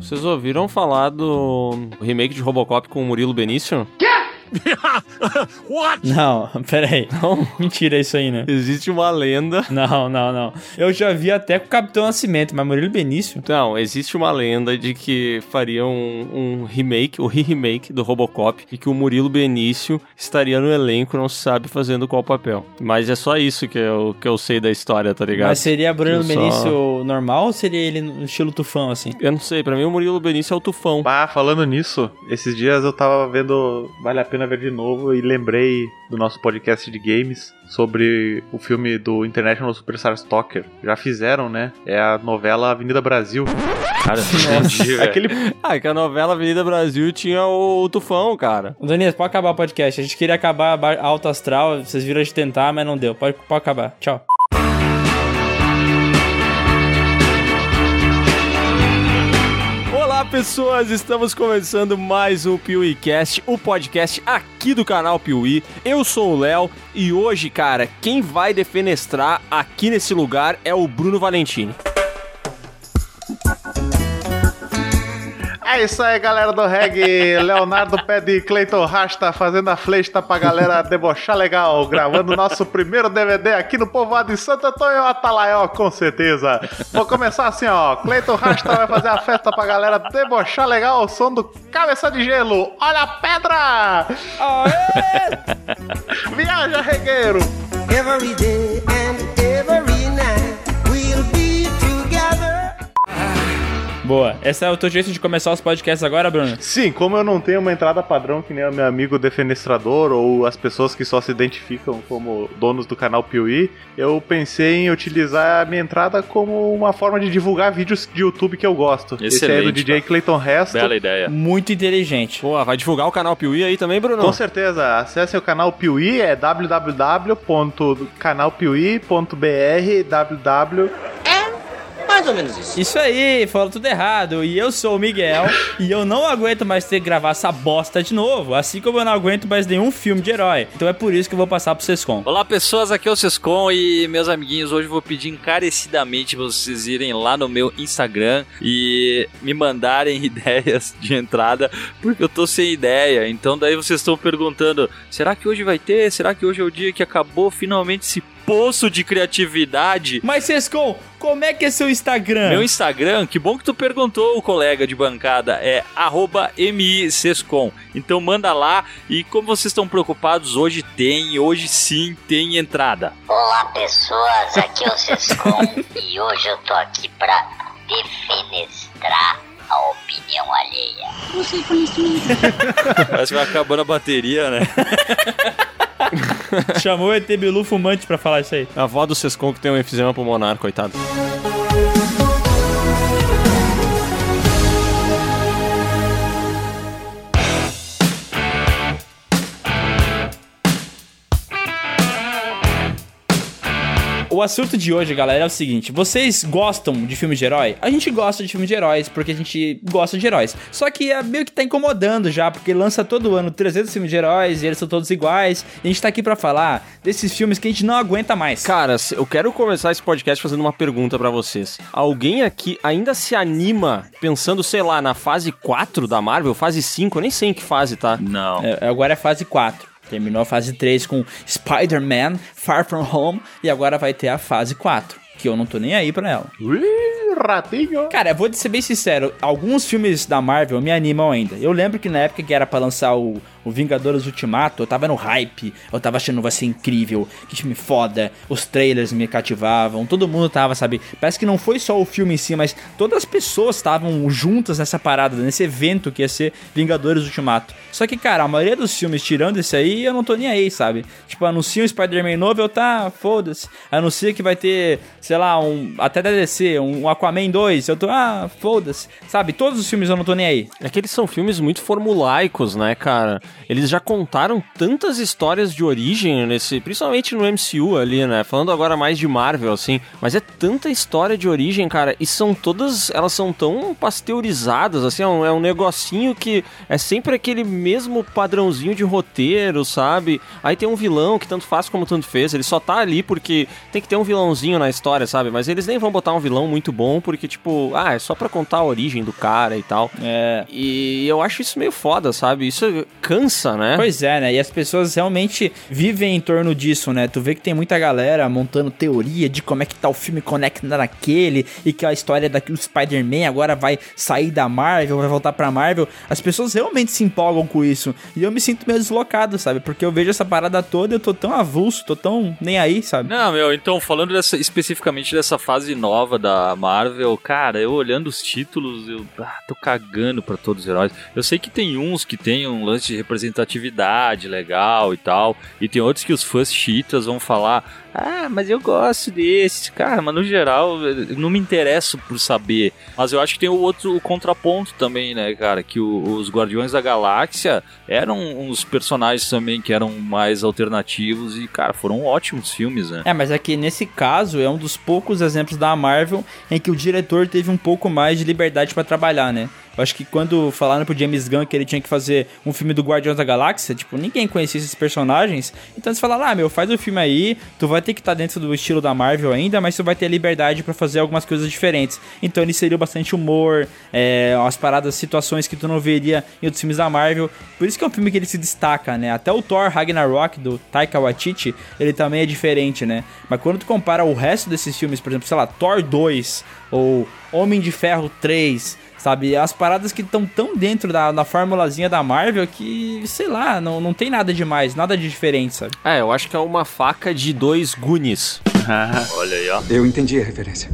Vocês ouviram falar do remake de Robocop com o Murilo Benício? What? Não, peraí. Não. Mentira isso aí, né? Existe uma lenda. Não, não, não. Eu já vi até com o Capitão Nascimento, mas Murilo Benício? Não, existe uma lenda de que faria um, um remake, o re-remake do Robocop, e que o Murilo Benício estaria no elenco, não se sabe fazendo qual papel. Mas é só isso que eu, que eu sei da história, tá ligado? Mas seria Murilo eu Benício só... normal ou seria ele no estilo tufão, assim? Eu não sei, pra mim o Murilo Benício é o tufão. Ah, falando nisso, esses dias eu tava vendo Vale a Pena Ver de Novo e lembrei do nosso podcast de games sobre o filme do International Superstar Stalker. Já fizeram, né? É a novela Avenida Brasil. Cara, entendi, Aquele... Ah, é que a novela Avenida Brasil tinha o, Tufão, cara. Daniel, pode acabar o podcast. A gente queria acabar alto astral, vocês viram de tentar, mas não deu. Pode, pode acabar. Tchau. Pessoas! Estamos começando mais um PeeWeeCast, o podcast aqui do canal Piuí. Eu sou o Léo e hoje, cara, quem vai defenestrar aqui nesse lugar é o Bruno Valentini. É isso aí, galera do reggae. Leonardo pede Cleiton Rasta fazendo a flesta pra galera debochar legal, gravando nosso primeiro DVD aqui no povoado de Santo Antônio Atalaió, com certeza. Vou começar assim, ó. Cleiton Rasta vai fazer a festa pra galera debochar legal, o som do Cabeça de Gelo. Olha a pedra! Aê! Viaja, regueiro! Every day Boa. Esse é o teu jeito de começar os podcasts agora, Bruno? Sim, como eu não tenho uma entrada padrão que nem o meu amigo defenestrador ou as pessoas que só se identificam como donos do canal Piuí, eu pensei em utilizar a minha entrada como uma forma de divulgar vídeos de YouTube que eu gosto. Excelente, Esse é do DJ Clayton Resto. Bela ideia. Muito inteligente. Pô, vai divulgar o canal Piuí aí também, Bruno? Com certeza. Acesse o canal Piuí, é www.canalpiuí.br www mais ou menos isso. Isso aí, falou tudo errado. E eu sou o Miguel e eu não aguento mais ter que gravar essa bosta de novo. Assim como eu não aguento mais nenhum filme de herói. Então é por isso que eu vou passar pro Sescom. Olá, pessoas, aqui é o Sescom e meus amiguinhos, hoje eu vou pedir encarecidamente vocês irem lá no meu Instagram e me mandarem ideias de entrada, porque eu tô sem ideia. Então daí vocês estão perguntando: será que hoje vai ter? Será que hoje é o dia que acabou finalmente se poço de criatividade. Mas, Sescon, como é que é seu Instagram? Meu Instagram, que bom que tu perguntou, o colega de bancada, é @misescom. Então manda lá e como vocês estão preocupados, hoje tem, hoje sim tem entrada. Olá pessoas, aqui é o Sescom e hoje eu tô aqui pra defenestrar a opinião alheia. Você conhecimento. Parece que vai acabando a bateria, né? Chamou o ET Bilu fumante pra falar isso aí. A avó do Sescon que tem um efizema pulmonar, coitado. O assunto de hoje, galera, é o seguinte: vocês gostam de filmes de herói? A gente gosta de filmes de heróis porque a gente gosta de heróis. Só que é meio que tá incomodando já, porque lança todo ano 300 filmes de heróis e eles são todos iguais. E a gente tá aqui para falar desses filmes que a gente não aguenta mais. Cara, eu quero começar esse podcast fazendo uma pergunta para vocês. Alguém aqui ainda se anima pensando, sei lá, na fase 4 da Marvel, fase 5? Eu nem sei em que fase tá. Não. É, agora é fase 4. Terminou a fase 3 com Spider-Man Far From Home e agora vai ter a fase 4, que eu não tô nem aí pra ela. Ui, ratinho. Cara, vou ser bem sincero, alguns filmes da Marvel me animam ainda. Eu lembro que na época que era para lançar o o Vingadores Ultimato, eu tava no hype, eu tava achando vai ser incrível, que filme foda, os trailers me cativavam, todo mundo tava, sabe? Parece que não foi só o filme em si, mas todas as pessoas estavam juntas nessa parada, nesse evento que ia ser Vingadores Ultimato. Só que, cara, a maioria dos filmes, tirando esse aí, eu não tô nem aí, sabe? Tipo, anuncia um Spider-Man novo, eu tá, foda-se. Anuncia que vai ter, sei lá, um. Até da DC, um Aquaman 2, eu tô, ah, foda-se. Sabe? Todos os filmes eu não tô nem aí. É que eles são filmes muito formulaicos, né, cara? Eles já contaram tantas histórias de origem nesse, principalmente no MCU ali, né? Falando agora mais de Marvel, assim, mas é tanta história de origem, cara, e são todas, elas são tão pasteurizadas, assim, é um, é um negocinho que é sempre aquele mesmo padrãozinho de roteiro, sabe? Aí tem um vilão que tanto faz como tanto fez, ele só tá ali porque tem que ter um vilãozinho na história, sabe? Mas eles nem vão botar um vilão muito bom porque, tipo, ah, é só pra contar a origem do cara e tal. É. E eu acho isso meio foda, sabe? Isso cansa, né? Pois é, né? E as pessoas realmente vivem em torno disso, né? Tu vê que tem muita galera montando teoria de como é que tá o filme conecta naquele e que a história daquele Spider-Man agora vai sair da Marvel, vai voltar pra Marvel. As pessoas realmente se empolgam com isso. E eu me sinto meio deslocado, sabe? Porque eu vejo essa parada toda e eu tô tão avulso, tô tão nem aí, sabe? Não, meu, então falando dessa, especificamente dessa fase nova da Marvel, cara, eu olhando os títulos, eu ah, tô cagando pra todos os heróis. Eu sei que tem uns que tem um lance de representatividade legal e tal, e tem outros que os fãs chitas vão falar, ah, mas eu gosto desses, cara, mas no geral não me interesso por saber. Mas eu acho que tem o outro o contraponto também, né, cara, que o, os Guardiões da Galáxia eram uns personagens também que eram mais alternativos e, cara, foram ótimos filmes, né? É, mas é que nesse caso é um dos poucos exemplos da Marvel em que o diretor teve um pouco mais de liberdade pra trabalhar, né? Eu acho que quando falaram pro James Gunn que ele tinha que fazer um filme do Guardiões da Galáxia, tipo, ninguém conhecia esses personagens. Então eles falaram, ah, meu, faz o filme aí, tu vai ter que estar tá dentro do estilo da Marvel ainda, mas tu vai ter liberdade pra fazer algumas coisas diferentes. Então ele seria bastante humor, é, umas paradas, situações que tu não veria em outros filmes da Marvel. Por isso que é um filme que ele se destaca, né? Até o Thor Ragnarok, do Taika Waititi, ele também é diferente, né? Mas quando tu compara o resto desses filmes, por exemplo, sei lá, Thor 2 ou Homem de Ferro 3, sabe? As paradas que estão tão dentro da, da formulazinha da Marvel que, sei lá, não, não tem nada demais, nada de diferente, sabe? É, eu acho que é uma faca de dois Goonies. Olha aí, ó. Eu entendi a referência.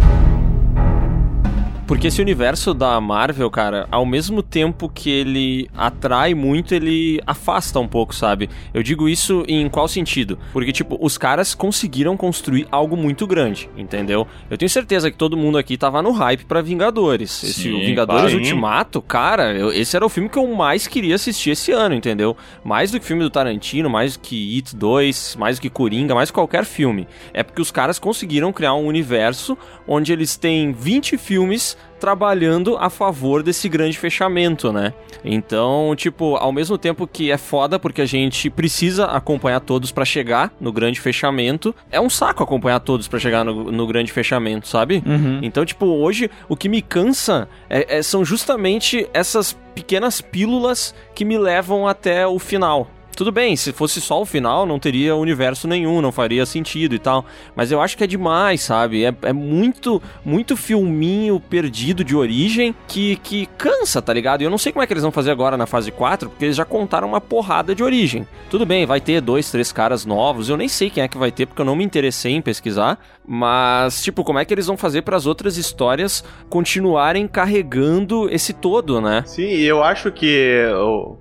Porque esse universo da Marvel, cara, ao mesmo tempo que ele atrai muito, ele afasta um pouco, sabe? Eu digo isso em qual sentido? Porque, tipo, os caras conseguiram construir algo muito grande, entendeu? Eu tenho certeza que todo mundo aqui tava no hype pra Vingadores. Esse Sim, Vingadores claro. Ultimato, cara, eu- esse era o filme que eu mais queria assistir esse ano, entendeu? Mais do que filme do Tarantino, mais do que It 2, mais do que Coringa, mais que qualquer filme. É porque os caras conseguiram criar um universo onde eles têm 20 filmes trabalhando a favor desse grande fechamento, né? Então, tipo, ao mesmo tempo que é foda porque a gente precisa acompanhar todos pra chegar no grande fechamento, é um saco acompanhar todos pra chegar no, no grande fechamento, sabe? Então, tipo, hoje o que me cansa é- é- são justamente essas pequenas pílulas que me levam até o final. Tudo bem, se fosse só o final, não teria universo nenhum, não faria sentido e tal. Mas eu acho que é demais, sabe? É, é muito, muito filminho perdido de origem que, que cansa, tá ligado? E eu não sei como é que eles vão fazer agora na fase 4, porque eles já contaram uma porrada de origem. Tudo bem, vai ter dois, três caras novos. Eu nem sei quem é que vai ter, porque eu não me interessei em pesquisar. Mas, tipo, como é que eles vão fazer para as outras histórias continuarem carregando esse todo, né? Sim, eu acho que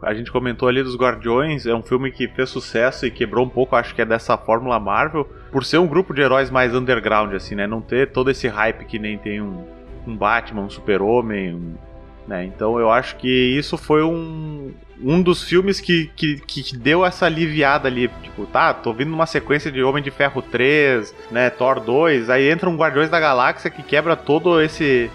a gente comentou ali dos Guardiões, é um filme que fez sucesso e quebrou um pouco, acho que é dessa fórmula Marvel, por ser um grupo de heróis mais underground, assim, né? Não ter todo esse hype que nem tem um, um Batman, um Super-Homem, um- né? Então eu acho que isso foi um, um dos filmes que, que, que deu essa aliviada ali. Tipo, tá, tô vindo numa sequência de Homem de Ferro 3, né? Thor 2, aí entra um Guardiões da Galáxia que quebra todo esse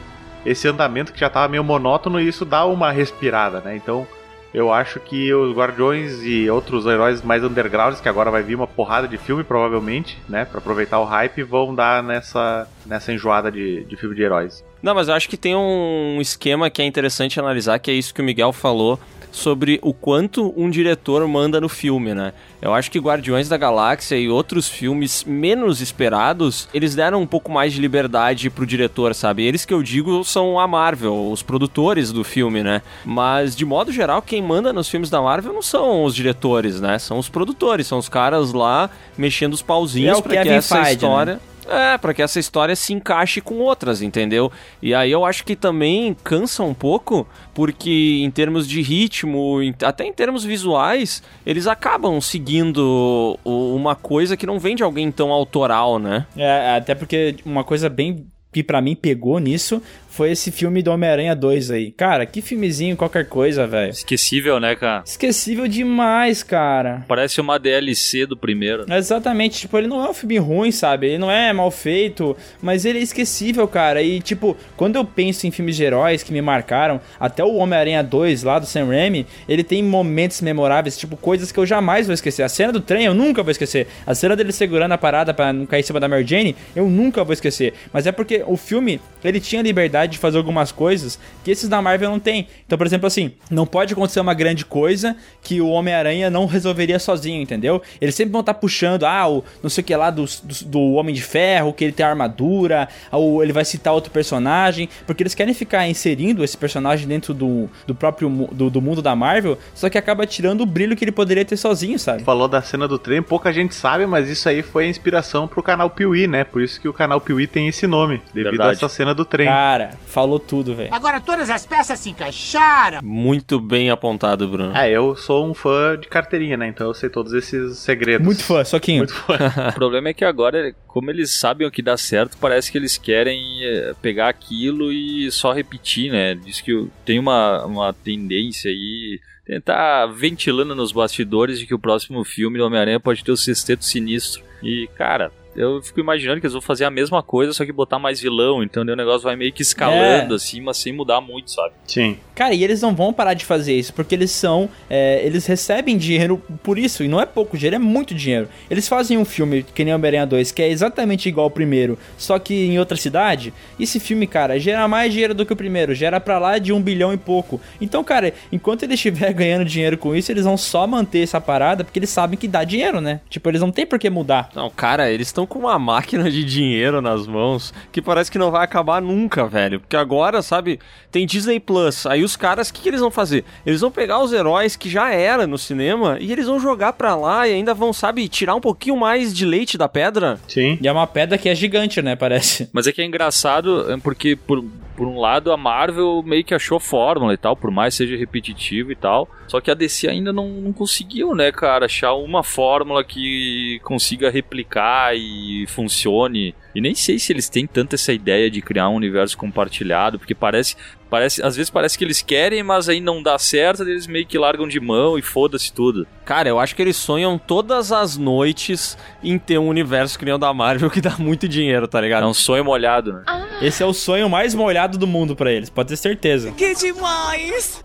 esse andamento que já tava meio monótono e isso dá uma respirada, né? Então, eu acho que os Guardiões e outros heróis mais undergrounds, que agora vai vir uma porrada de filme, provavelmente, né? Pra aproveitar o hype, vão dar nessa, nessa enjoada de, de filme de heróis. Não, mas eu acho que tem um esquema que é interessante analisar, que é isso que o Miguel falou sobre o quanto um diretor manda no filme, né? Eu acho que Guardiões da Galáxia e outros filmes menos esperados, eles deram um pouco mais de liberdade pro diretor, sabe? Eles que eu digo são a Marvel, os produtores do filme, né? Mas de modo geral, quem manda nos filmes da Marvel não são os diretores, né? São os produtores, são os caras lá mexendo os pauzinhos É o pra que essa Feige, né? É, pra que essa história se encaixe com outras, entendeu? E aí eu acho que também cansa um pouco, porque em termos de ritmo, até em termos visuais, eles acabam seguindo uma coisa que não vem de alguém tão autoral, né? É, até porque uma coisa bem que pra mim pegou nisso foi esse filme do Homem-Aranha 2 aí. Cara, que filmezinho, qualquer coisa, velho. Esquecível, né, cara? Esquecível demais, cara. Parece uma DLC do primeiro. Exatamente, tipo, ele não é um filme ruim, sabe? Ele não é mal feito, mas ele é esquecível, cara. E, tipo, quando eu penso em filmes de heróis que me marcaram, até o Homem-Aranha 2 lá do Sam Raimi, ele tem momentos memoráveis, tipo, coisas que eu jamais vou esquecer. A cena do trem eu nunca vou esquecer. A cena dele segurando a parada pra não cair em cima da Mary Jane, eu nunca vou esquecer. Mas é porque o filme, ele tinha liberdade de fazer algumas coisas que esses da Marvel não tem. Então, por exemplo, assim, não pode acontecer uma grande coisa que o Homem-Aranha não resolveria sozinho, entendeu? Eles sempre vão estar puxando, ah, o não sei o que lá do, do, do Homem de Ferro, que ele tem armadura, ou ele vai citar outro personagem, porque eles querem ficar inserindo esse personagem dentro do, do próprio do, do mundo da Marvel, só que acaba tirando o brilho que ele poderia ter sozinho, sabe? Falou da cena do trem, pouca gente sabe, mas isso aí foi a inspiração pro canal Piuí, né? Por isso que o canal Piuí tem esse nome, devido Verdade. a essa cena do trem. Cara, falou tudo, velho. Agora todas as peças se encaixaram. Muito bem apontado, Bruno. É, eu sou um fã de carteirinha, né? Então eu sei todos esses segredos. Muito fã, Soquinho. Muito fã. O problema é que agora, como eles sabem o que dá certo, parece que eles querem eh, pegar aquilo e só repetir, né? Diz que tem uma, uma tendência aí, tentar ventilando nos bastidores de que o próximo filme do Homem-Aranha pode ter o sexteto sinistro. E, cara, eu fico imaginando que eles vão fazer a mesma coisa, só que botar mais vilão, então o negócio vai meio que escalando É. assim, mas sem mudar muito, sabe? Sim. Cara, e eles não vão parar de fazer isso, porque eles são. é, eles recebem dinheiro por isso, e não é pouco dinheiro, é muito dinheiro. Eles fazem um filme, que nem Homem-Aranha 2, que é exatamente igual ao primeiro, só que em outra cidade. Esse filme, cara, gera mais dinheiro do que o primeiro, gera pra lá de um bilhão e pouco. Então, cara, enquanto ele estiver ganhando dinheiro com isso, eles vão só manter essa parada, porque eles sabem que dá dinheiro, né? Tipo, eles não tem por que mudar. Não, cara, eles estão com uma máquina de dinheiro nas mãos que parece que não vai acabar nunca, velho. Porque agora, sabe, tem Disney Plus. Aí os caras, o que, que eles vão fazer? Eles vão pegar os heróis que já era no cinema e eles vão jogar pra lá e ainda vão, sabe, tirar um pouquinho mais de leite da pedra. Sim. E é uma pedra que é gigante, né? Parece. Mas é que é engraçado, é porque por, por um lado a Marvel meio que achou fórmula e tal, por mais seja repetitivo e tal. Só que a DC ainda não, não conseguiu, né, cara, achar uma fórmula que consiga replicar e funcione. E nem sei se eles têm tanto essa ideia de criar um universo compartilhado, porque parece. Parece, às vezes parece que eles querem, mas aí não dá certo, eles meio que largam de mão e foda-se tudo. Cara, eu acho que eles sonham todas as noites em ter um universo que nem o da Marvel que dá muito dinheiro, tá É ligado? um sonho molhado, né? Esse é o sonho mais molhado do mundo pra eles, pode ter certeza.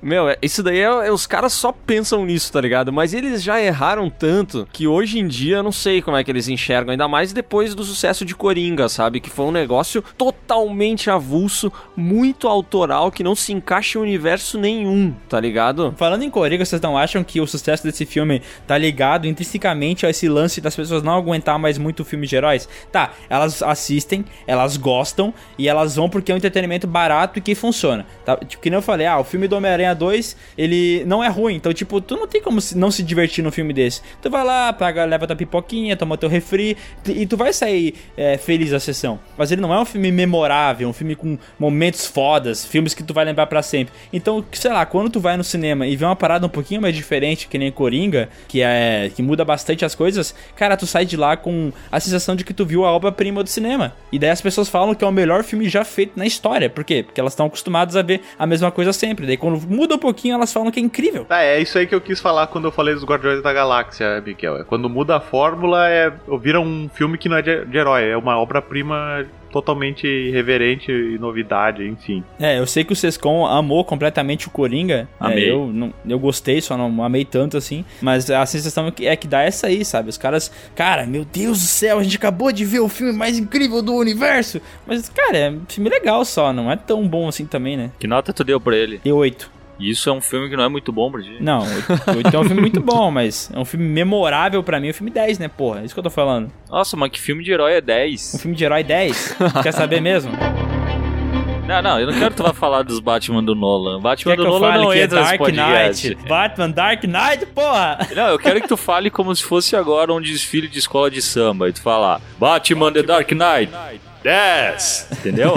Meu, é- isso daí é, é- Os caras só pensam nisso, tá ligado? Mas eles já erraram tanto que hoje em dia eu não sei como é que eles enxergam, ainda mais depois do sucesso de Coringa, sabe? Que foi um negócio totalmente avulso, muito autoral, que não se encaixa em universo nenhum, tá ligado? Falando em Coringa, vocês não acham que o sucesso desse filme tá ligado intrinsecamente a esse lance das pessoas não aguentar mais muito filme de heróis? Tá, elas assistem, elas gostam e elas vão porque é um entretenimento barato e que funciona. Tá? Tipo, que nem eu falei, ah, o filme do Homem-Aranha 2, ele não é ruim. Então, tipo, tu não tem como não se divertir num filme desse. Tu vai lá, paga, leva tua pipoquinha, toma teu refri e tu vai sair é, feliz da sessão. Mas ele não é um filme memorável, um filme com momentos fodas, filmes que tu vai lembrar pra sempre. Então, sei lá, quando tu vai no cinema e vê uma parada um pouquinho mais diferente, que nem Coringa, que é que muda bastante as coisas, cara, tu sai de lá com a sensação de que tu viu a obra-prima do cinema. E daí as pessoas falam que é o melhor filme já feito na história. Por quê? Porque elas estão acostumadas a ver a mesma coisa sempre. Daí quando muda um pouquinho, elas falam que é incrível. Tá, é isso aí que eu quis falar quando eu falei dos Guardiões da Galáxia, Miguel. É quando muda a fórmula, é vira um filme que não é de, de herói, é uma obra-prima totalmente irreverente e novidade, enfim. É, eu sei que o Sescon amou completamente o Coringa. Amei. É, eu, não, eu gostei, só não amei tanto assim. Mas a sensação é que- é que dá essa aí, sabe? Os caras, cara, meu Deus do céu, a gente acabou de ver o filme mais incrível do universo. Mas, cara, é um filme legal só, não é tão bom assim também, né? Que nota tu deu pra ele? E oito. E isso é um filme que não é muito bom pra ti. Não, oito oito é um filme muito bom, mas é um filme memorável pra mim, é um filme 10, né, porra? É isso que eu tô falando. Nossa, mas que filme de herói é Um 10? filme de herói 10. Quer saber mesmo? Não, não, eu não quero que tu vá falar dos Batman do Nolan. Batman Quer que do Nolan não é entra nesse Dark podcast. Knight? Batman Dark Knight, porra! Não, eu quero que tu fale como se fosse agora um desfile de escola de samba. E tu falar, Batman The Dark Knight, Yes! Entendeu?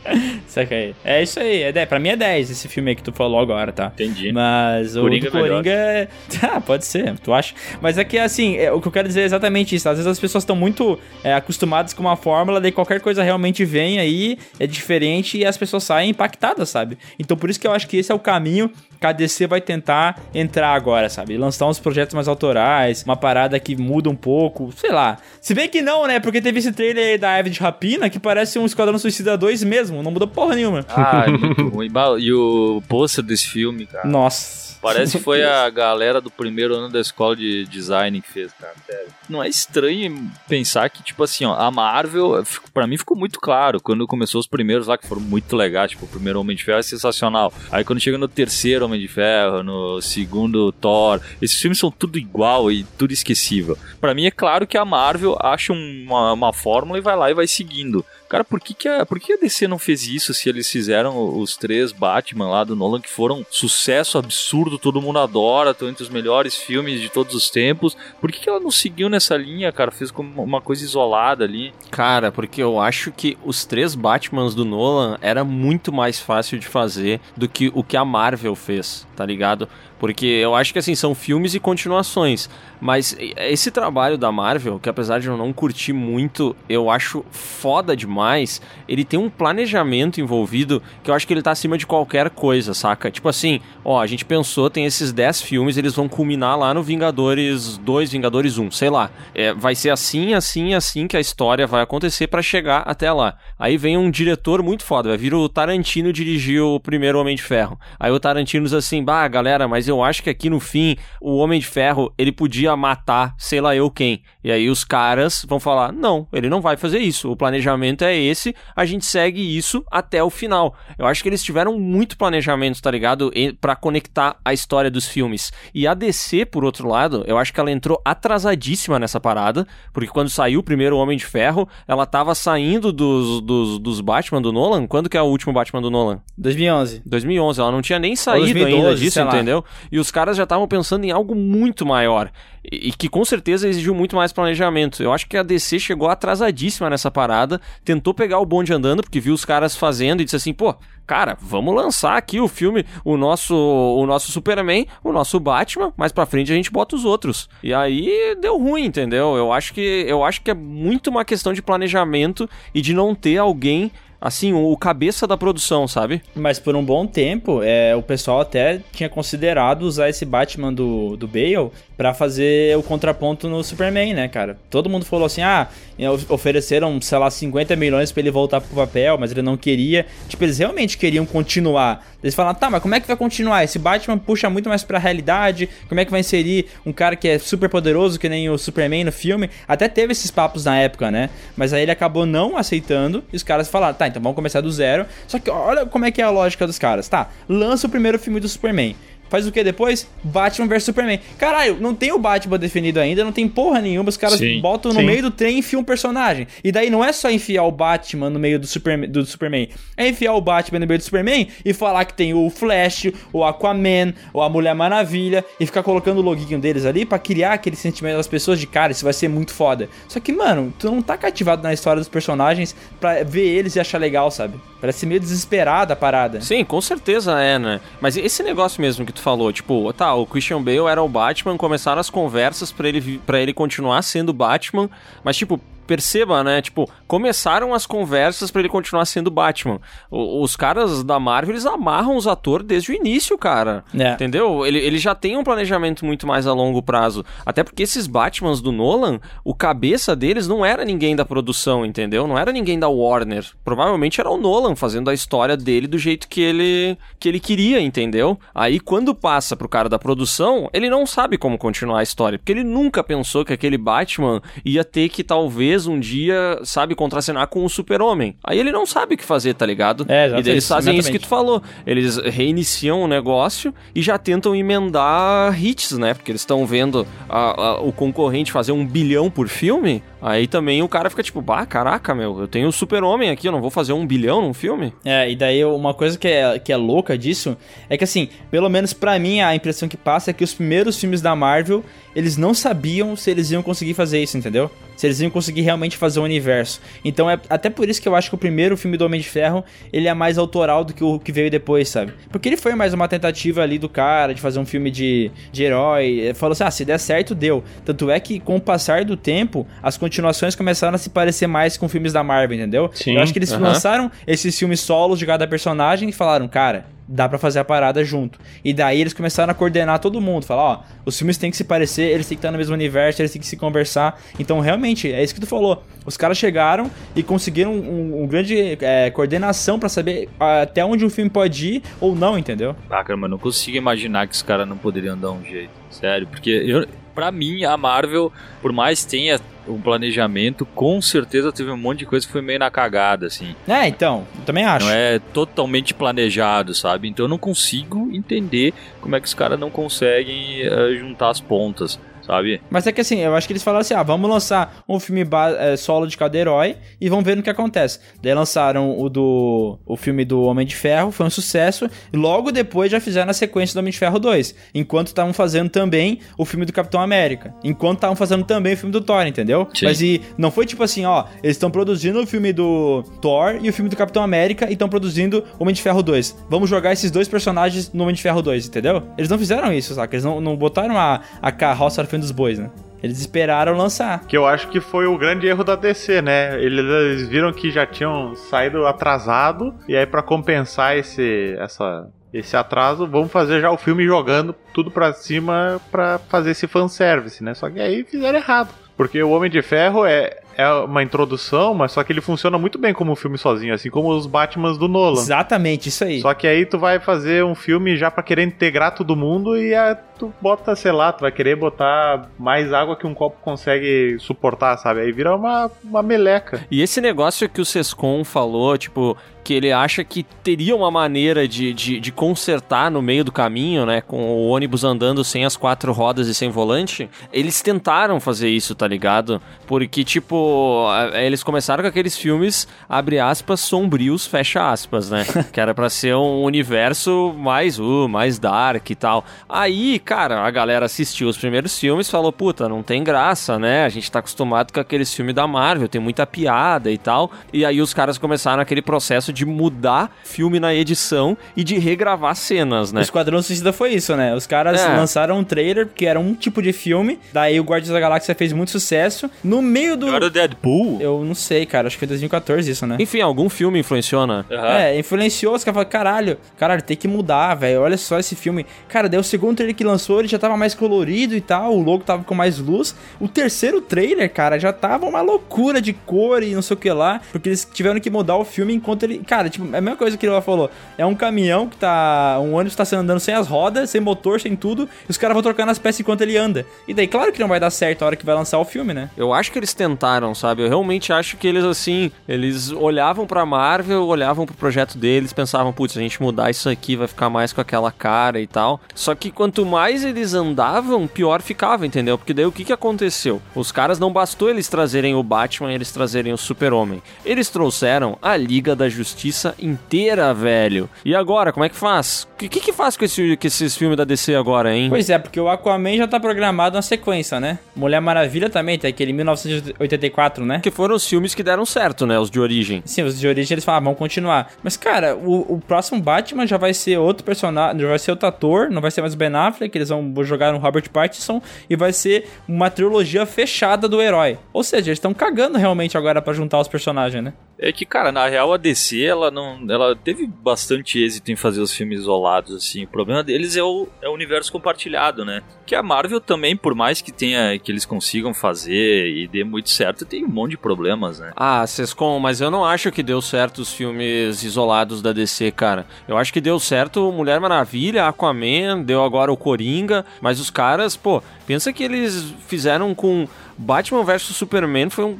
Saca aí. É isso aí. É 10. Pra mim é 10 esse filme aí que tu falou agora, tá? Entendi. Mas o Coringa do é. Coringa é. Ah, pode ser, tu acha? Mas é que assim, é, o que eu quero dizer é exatamente isso. Às vezes as pessoas estão muito é, acostumadas com uma fórmula, daí qualquer coisa realmente vem aí, é diferente e as pessoas saem impactadas, sabe? Então por isso que eu acho que esse é o caminho que a DC vai tentar entrar agora, sabe? Lançar uns projetos mais autorais, uma parada que muda um pouco, sei lá. Se bem que não, né? Porque teve esse trailer aí da Eve de Rapina que parece um Esquadrão Suicida 2 mesmo, não mudou porra nenhuma. Ah, é muito ruim. E o pôster desse filme, cara. Nossa. Parece que foi a galera do primeiro ano da escola de design que fez, cara. Sério. Não é estranho pensar que, tipo assim, ó, a Marvel, pra mim ficou muito claro. Quando começou os primeiros lá, que foram muito legais, tipo, o primeiro Homem de Ferro é sensacional. Aí quando chega no terceiro Homem de Ferro, no segundo Thor, esses filmes são tudo igual e tudo esquecível. Pra mim é claro que a Marvel acha uma, uma fórmula e vai lá e vai seguindo. Cara, por que, que, a, por que a DC não fez isso se eles fizeram os três Batman lá do Nolan, que foram sucesso absurdo, todo mundo adora, estão entre os melhores filmes de todos os tempos? Por que, que ela não seguiu nessa linha, cara? Fez como uma coisa isolada ali. Cara, porque eu acho que os três Batmans do Nolan era muito mais fácil de fazer do que o que a Marvel fez, tá ligado? Porque eu acho que assim, são filmes e continuações. Mas esse trabalho da Marvel, que apesar de eu não curtir muito, eu acho foda demais. Ele tem um planejamento envolvido que eu acho que ele tá acima de qualquer coisa, saca? Tipo assim, ó, a gente pensou, tem esses 10 filmes, eles vão culminar lá no Vingadores 2, Vingadores 1, sei lá. É, vai ser assim, assim, assim que a história vai acontecer pra chegar até lá. Aí vem um diretor muito foda, vai vir o Tarantino dirigir o primeiro Homem de Ferro. Aí o Tarantino diz assim: "Bah, galera, mas eu acho que aqui no fim o Homem de Ferro, ele podia matar, sei lá eu quem". E aí os caras vão falar: "Não, ele não vai fazer isso. O planejamento é esse, a gente segue isso até o final". Eu acho que eles tiveram muito planejamento, tá ligado? Pra conectar a história dos filmes. E a DC, por outro lado, eu acho que ela entrou atrasadíssima nessa parada, porque quando saiu o primeiro Homem de Ferro, ela tava saindo dos, dos, dos Batman do Nolan. Quando que é o último Batman do Nolan? 2011. 2011, ela não tinha nem saído 2012, ainda disso, entendeu? E os caras já estavam pensando em algo muito maior. E, e que com certeza exigiu muito mais planejamento. Eu acho que a DC chegou atrasadíssima nessa parada, tentou pegar o bonde andando, porque viu os caras fazendo e disse assim, pô, cara, vamos lançar aqui o filme, o nosso, o nosso Superman, o nosso Batman, mais pra frente a gente bota os outros. E aí deu ruim, entendeu? Eu acho que, eu acho que é muito uma questão de planejamento e de não ter alguém assim, o cabeça da produção, sabe? Mas por um bom tempo, é, o pessoal até tinha considerado usar esse Batman do, do Bale pra fazer o contraponto no Superman, né, cara? Todo mundo falou assim, ah, of- ofereceram, sei lá, 50 milhões pra ele voltar pro papel, mas ele não queria. Tipo, eles realmente queriam continuar. Eles falaram, tá, mas como é que vai continuar? Esse Batman puxa muito mais pra realidade, como é que vai inserir um cara que é super poderoso, que nem o Superman no filme? Até teve esses papos na época, né? Mas aí ele acabou não aceitando, e os caras falaram, tá, então vamos começar do zero. Só que olha como é que é a lógica dos caras, tá? Lança o primeiro filme do Superman. Faz o que depois? Batman vs Superman. Caralho, não tem o Batman definido ainda, não tem porra nenhuma. Os caras Sim, botam no sim. meio do trem e enfiam um personagem. E daí não é só enfiar o Batman no meio do, Superman, do Superman. É enfiar o Batman no meio do Superman e falar que tem o Flash, o Aquaman, ou a Mulher Maravilha e ficar colocando o loginho deles ali pra criar aquele sentimento das pessoas de cara, isso vai ser muito foda. Só que, mano, tu não tá cativado na história dos personagens pra ver eles e achar legal, sabe? Parece meio desesperada a parada. Sim, com certeza é, né? Mas esse negócio mesmo que tu falou, tipo, tá, o Christian Bale era o Batman, começaram as conversas pra ele para ele continuar sendo Batman, mas tipo, perceba, né? Tipo, começaram as conversas pra ele continuar sendo Batman. O- os caras da Marvel, eles amarram os atores desde o início, cara. É. Entendeu? Ele, ele já tem um planejamento muito mais a longo prazo. Até porque esses Batmans do Nolan, o cabeça deles não era ninguém da produção, entendeu? Não era ninguém da Warner. Provavelmente era o Nolan fazendo a história dele do jeito que ele, que ele queria, entendeu? Aí quando passa pro cara da produção, ele não sabe como continuar a história. Porque ele nunca pensou que aquele Batman ia ter que talvez um dia, sabe, contracenar com o Super-Homem. Aí ele não sabe o que fazer, tá ligado? É, e daí eles exatamente, fazem isso que exatamente. tu falou. Eles reiniciam o negócio e já tentam emendar hits, né? Porque eles estão vendo a- a- o concorrente fazer um bilhão por filme. Aí também o cara fica tipo, bah, caraca, meu, eu tenho o super-homem aqui, eu não vou fazer um bilhão num filme? É, e daí uma coisa que é, que é louca disso é que assim, pelo menos pra mim a impressão que passa é que os primeiros filmes da Marvel, eles não sabiam se eles iam conseguir fazer isso, entendeu? Se eles iam conseguir realmente fazer o universo. Então é até por isso que eu acho que o primeiro filme do Homem de Ferro, ele é mais autoral do que o que veio depois, sabe? Porque ele foi mais uma tentativa ali do cara de fazer um filme de, de herói. Falou assim, ah, se der certo, deu. Tanto é que com o passar do tempo, as continuações começaram a se parecer mais com filmes da Marvel, entendeu? Sim, eu acho que eles aham. lançaram esses filmes solos de cada personagem e falaram, cara, dá pra fazer a parada junto. E daí eles começaram a coordenar todo mundo, falar, ó, os filmes têm que se parecer, eles têm que estar no mesmo universo, eles têm que se conversar. Então, realmente, é isso que tu falou. Os caras chegaram e conseguiram um, um grande é, coordenação pra saber até onde um filme pode ir ou não, entendeu? Ah, cara, mas eu não consigo imaginar que os caras não poderiam dar um jeito. Sério, porque eu, pra mim, a Marvel, por mais tenha um planejamento, com certeza teve um monte de coisa que foi meio na cagada, assim. É, então, eu também acho. Não é totalmente planejado, sabe? Então eu não consigo entender como é que os caras não conseguem eh, juntar as pontas, sabe? Mas é que assim, eu acho que eles falaram assim: ah, vamos lançar um filme é, solo de cada herói e vamos ver no que acontece. Daí lançaram o do. O filme do Homem de Ferro, foi um sucesso. E logo depois já fizeram a sequência do Homem de Ferro 2. Enquanto estavam fazendo também o filme do Capitão América. Enquanto estavam fazendo também o filme do Thor, entendeu? Sim. Mas e não foi tipo assim, ó, eles estão produzindo o filme do Thor e o filme do Capitão América e estão produzindo o Homem de Ferro 2. Vamos jogar esses dois personagens no Homem de Ferro 2, entendeu? Eles não fizeram isso, saca? Eles não, não botaram a, a carroça dos bois, né? Eles esperaram lançar. Que eu acho que foi o grande erro da DC, né? Eles, viram que já tinham saído atrasado e aí pra compensar esse essa esse atraso, vamos fazer já o filme jogando tudo pra cima pra fazer esse fanservice, né? Só que aí fizeram errado. Porque o Homem de Ferro é, é uma introdução, mas só que ele funciona muito bem como um filme sozinho, assim como os Batmans do Nolan. Exatamente, isso aí. Só que aí tu vai fazer um filme já pra querer integrar todo mundo e aí tu bota, sei lá, tu vai querer botar mais água que um copo consegue suportar, sabe? Aí vira uma, uma meleca. E esse negócio que o Sescon falou, tipo, que ele acha que teria uma maneira de, de, de consertar no meio do caminho, né? Com o ônibus andando sem as quatro rodas e sem volante. Eles tentaram fazer isso, tá ligado? Porque, tipo, eles começaram com aqueles filmes, abre aspas, sombrios, fecha aspas, né? que era pra ser um universo mais, uh, mais dark e tal. Aí, cara, a galera assistiu os primeiros filmes e falou, puta, não tem graça, né? A gente tá acostumado com aqueles filmes da Marvel, tem muita piada e tal. E aí os caras começaram aquele processo de mudar filme na edição e de regravar cenas, O né? Esquadrão Suicida foi isso, né? Os caras É. lançaram um trailer que era um tipo de filme, daí o Guardiões da Galáxia fez muito sucesso. No meio do. Agora o Deadpool. Eu não sei, cara, acho que foi 2014 isso, né? Enfim, algum filme influenciou, né? Aham. É, influenciou, os caras falaram, caralho, caralho, tem que mudar, velho, olha só esse filme. Cara, daí o segundo trailer que lançou, ele já tava mais colorido e tal, o logo tava com mais luz. O terceiro trailer, cara, já tava uma loucura de cor e não sei o que lá, porque eles tiveram que mudar o filme enquanto ele... Cara, tipo, é a mesma coisa que ele falou, é um caminhão que tá... um ônibus tá andando sem as rodas, sem motor, sem tudo, e os caras vão trocando as peças enquanto ele anda. E daí, claro que não vai dar certo a hora que vai lançar o filme, né? Eu acho que eles tentaram, sabe? Eu realmente acho que eles, assim, eles olhavam pra Marvel, olhavam pro projeto deles, pensavam, putz, se a gente mudar isso aqui vai ficar mais com aquela cara e tal. Só que quanto mais eles andavam, pior ficava, entendeu? Porque daí o que que aconteceu? Os caras não bastou eles trazerem o Batman, eles trazerem o Super-Homem. Eles trouxeram a Liga da Justiça inteira, velho. E agora, como é que faz? O que, que que faz com, esse, com esses filmes da DC agora, hein? Pois é, porque o Aquaman já tá programado na sequência, né? Mulher Maravilha também, tem aquele 1984, né? Que foram os filmes que deram certo, né? Os de origem. Sim, os de origem eles falam, ah, vamos continuar. Mas, cara, o, o próximo Batman já vai ser outro personagem, já vai ser outro ator, não vai ser mais o Ben Affleck, eles vão jogar no Robert Pattinson e vai ser uma trilogia fechada do herói. Ou seja, eles estão cagando realmente agora pra juntar os personagens, né? É que, cara, na real a DC, ela não. Ela teve bastante êxito em fazer os filmes isolados, assim. O problema deles é o, é o universo compartilhado, né? Que a Marvel também, por mais que tenha. que eles consigam fazer e dê muito certo, tem um monte de problemas, né? Ah, Sescom, mas eu não acho que deu certo os filmes isolados da DC, cara. Eu acho que deu certo Mulher Maravilha, Aquaman, deu agora o Coringa, mas os caras, pô, pensa que eles fizeram com Batman vs Superman foi um,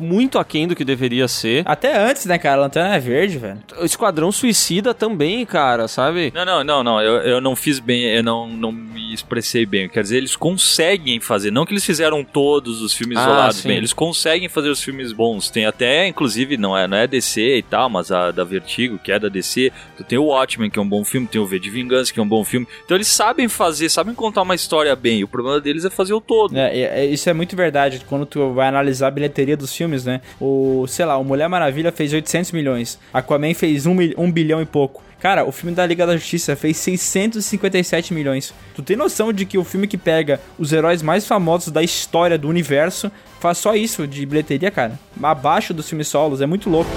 muito aquém do que deveria ser. Até antes, né, cara? A Lanterna é verde, velho. O Esquadrão Suicida também, cara, sabe? Não, não, não, não. Eu, eu não fiz bem, eu não, não me expressei bem. Quer dizer, eles conseguem fazer. Não que eles fizeram todos os filmes Ah, isolados sim. bem, eles conseguem fazer os filmes bons. Tem até, inclusive, não é, não é DC e tal, mas a da Vertigo, que é da DC. Tu tem o Watchmen, que é um bom filme, tem o V de Vingança, que é um bom filme. Então eles sabem fazer, sabem contar uma história bem. O problema deles é fazer o todo. É, é, isso é muito verdade. Quando tu vai analisar a bilheteria dos filmes, né? O, sei lá, o Mulher Maravilha fez 800 milhões. Aquaman fez 1, mil- 1 bilhão e pouco. Cara, o filme da Liga da Justiça fez 657 milhões. Tu tem noção de que o filme que pega os heróis mais famosos da história do universo faz só isso de bilheteria, cara? Abaixo dos filmes solos, é muito louco.